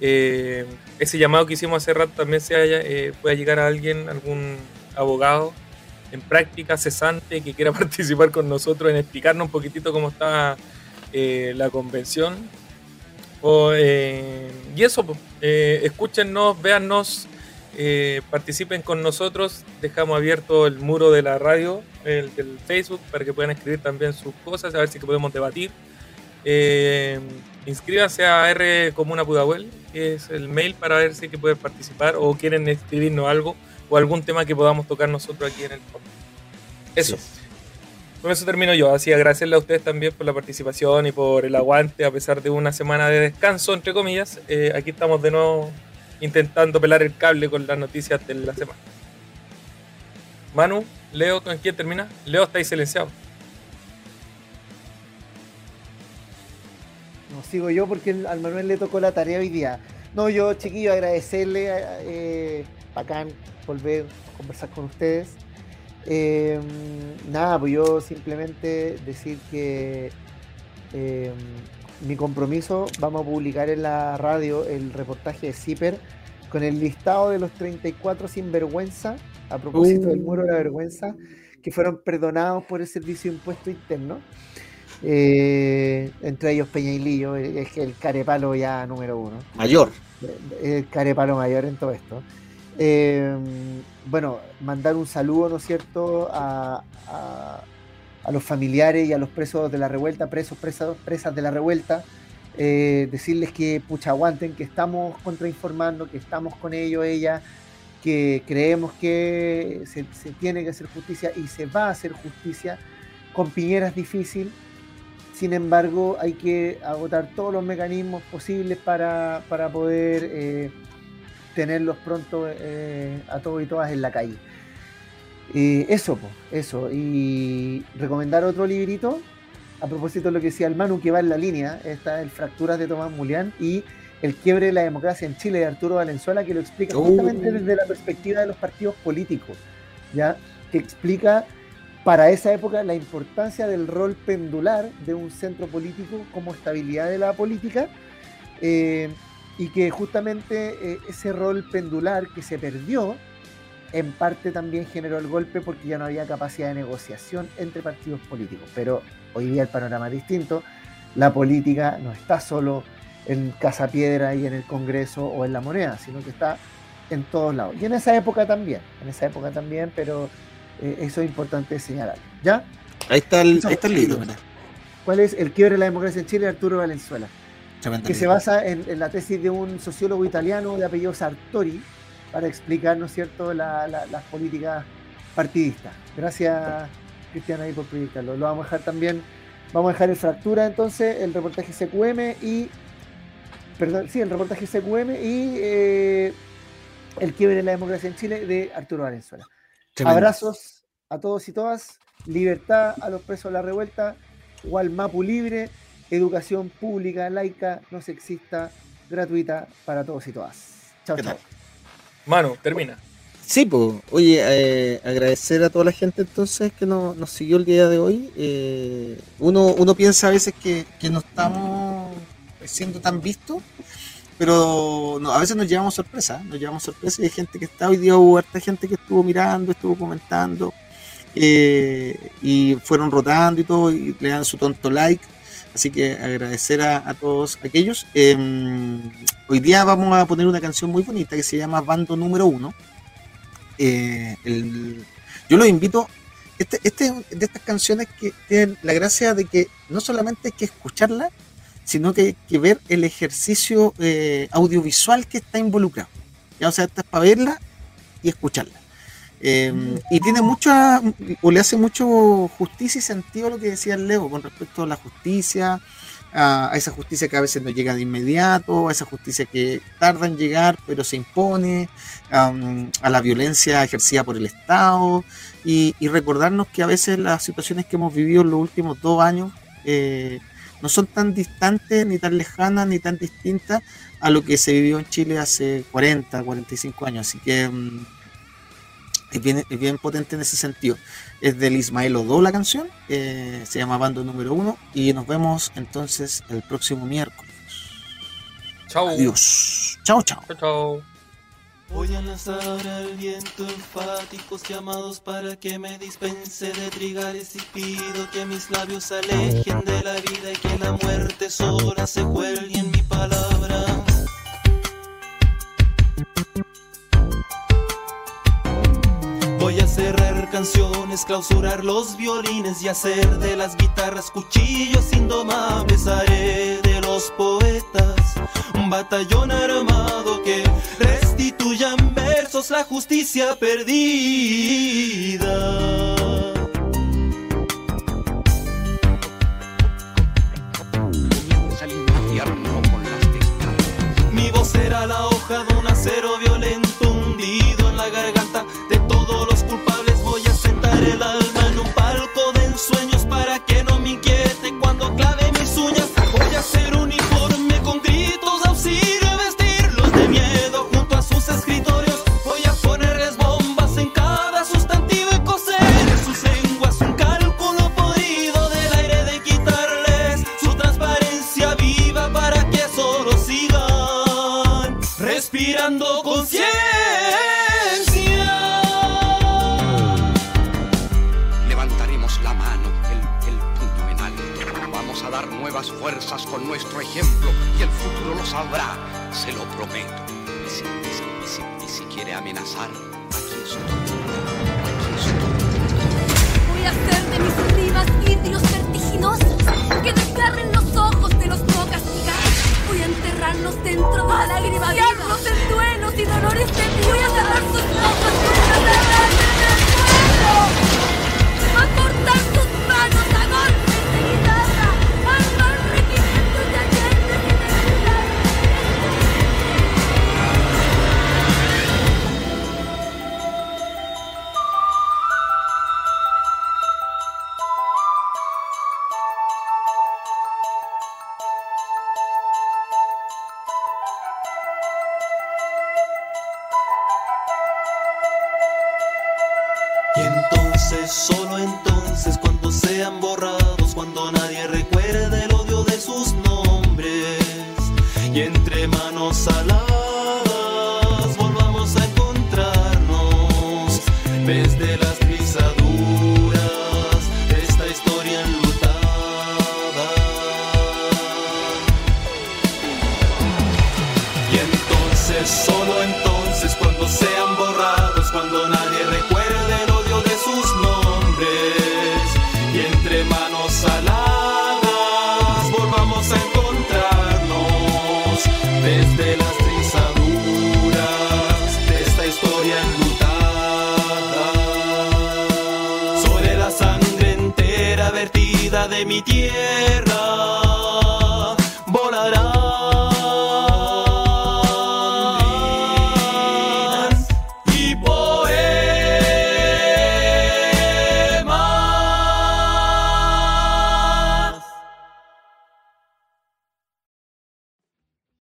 eh, ese llamado que hicimos hace rato también se haya, eh, pueda llegar a alguien, algún abogado en práctica cesante que quiera [laughs] participar con nosotros en explicarnos un poquitito cómo está la convención. Eh, y eso, eh, escúchennos, véannos, eh, participen con nosotros. Dejamos abierto el muro de la radio, el del Facebook, para que puedan escribir también sus cosas, a ver si podemos debatir. Eh, inscríbanse a R Comuna Pudahuel, que es el mail para ver si pueden participar o quieren escribirnos algo o algún tema que podamos tocar nosotros aquí en el podcast. Eso. Con eso termino yo. Así agradecerle a ustedes también por la participación y por el aguante, a pesar de una semana de descanso, entre comillas. Eh, aquí estamos de nuevo intentando pelar el cable con las noticias de la semana. Manu, Leo, ¿con quién termina? Leo está ahí silenciado. No sigo yo porque al Manuel le tocó la tarea hoy día. No, yo, chiquillo, agradecerle, eh, bacán, volver a conversar con ustedes. Eh, nada, pues yo simplemente decir que eh, mi compromiso, vamos a publicar en la radio el reportaje de CIPER con el listado de los 34 sinvergüenza, a propósito del muro de la vergüenza, que fueron perdonados por el Servicio de Impuesto Interno. Eh, entre ellos Peña y Lillo, es que el carepalo ya número uno, Mayor. el carepalo mayor en todo esto. Eh, bueno, mandar un saludo, ¿no es cierto?, a, a- a los familiares y a los presos de la revuelta, presos, presas, presas de la revuelta, eh, decirles que pucha aguanten, que estamos contrainformando, que estamos con ellos, ella, que creemos que se, se tiene que hacer justicia y se va a hacer justicia. Con Piñera es difícil, sin embargo, hay que agotar todos los mecanismos posibles para, para poder eh, tenerlos pronto eh, a todos y todas en la calle. Eh, eso, po, eso. Y recomendar otro librito, a propósito de lo que decía el Manu, que va en la línea, está el Fracturas de Tomás Mulián y El quiebre de la democracia en Chile de Arturo Valenzuela, que lo explica Uh. justamente desde la perspectiva de los partidos políticos, ¿ya? que explica para esa época la importancia del rol pendular de un centro político como estabilidad de la política eh, y que justamente eh, ese rol pendular que se perdió en parte también generó el golpe porque ya no había capacidad de negociación entre partidos políticos. Pero hoy día el panorama es distinto. La política no está solo en Casa Piedra y en el Congreso o en la moneda, sino que está en todos lados. Y en esa época también, en esa época también, pero eh, eso es importante señalar. ¿Ya? Ahí está el, ahí está el libro. ¿Cuál es el quiebre de la democracia en Chile Arturo Valenzuela? Que se basa en, en la tesis de un sociólogo italiano de apellido Sartori para explicar, ¿no es cierto?, la- la- las políticas partidistas. Gracias, Cristian, ahí por proyectarlo. Lo vamos a dejar también, vamos a dejar el Fractura, entonces, el reportaje CQM y, perdón, sí, el reportaje CQM y eh, el quiebre de la democracia en Chile de Arturo Valenzuela. Tremendo. Abrazos a todos y todas, libertad a los presos de la revuelta, Walmapu libre, educación pública, laica, no sexista, gratuita para todos y todas. Chao, ¿Qué chao. Manu, termina. Sí, pues, oye, eh, agradecer a toda la gente entonces que nos, nos siguió el día de hoy. Eh, uno, uno piensa a veces que, que no estamos siendo tan vistos, pero no, a veces nos llevamos sorpresa, nos llevamos sorpresa y hay gente que está hoy día, hubo harta gente que estuvo mirando, estuvo comentando eh, y fueron rotando y todo y le dan su tonto like. Así que agradecer a, todos aquellos. Eh, hoy día vamos a poner una canción muy bonita que se llama Bando Número Uno. Eh, yo los invito. Este, este es de estas canciones que tienen la gracia de que no solamente hay que escucharla, sino que hay que ver el ejercicio eh, audiovisual que está involucrado. Ya, o sea, esta es para verla y escucharla. Eh, y tiene mucha, o le hace mucho justicia y sentido lo que decía el Leo con respecto a la justicia, a, esa justicia que a veces no llega de inmediato, a esa justicia que tarda en llegar pero se impone, a la violencia ejercida por el Estado y, recordarnos que a veces las situaciones que hemos vivido en los últimos dos años eh, no son tan distantes, ni tan lejanas, ni tan distintas a lo que se vivió en Chile hace 40, 45 años. Así que um, es bien, es bien potente en ese sentido. Es del Ismael Odo la canción, eh, se llama Bando número uno y nos vemos entonces el próximo miércoles. Chao. Adiós. Chao, chao. Chao, chao. Voy a lanzar al viento enfáticos llamados para que me dispense de trigares y pido que mis labios se alejen de la vida y que la muerte sola se cuelgue en mi palabra. Cerrar canciones, clausurar los violines y hacer de las guitarras cuchillos indomables. Haré de los poetas un batallón armado que restituya en versos la justicia perdida. Mi voz será la hoja de un acero violento hundido en la garganta de el alma en un palco de ensueños nuevas fuerzas con nuestro ejemplo y el futuro lo sabrá, se lo prometo. Y si, y si, y si, y si quiere amenazar, aquí estoy. Aquí estoy. Voy a hacer de mis rimas vidrios vertiginosos que desgarren los ojos de los no castigados. Voy a enterrarlos dentro de la lágrima viva. en duelos y dolores de. Voy a cerrar sus ojos con la en el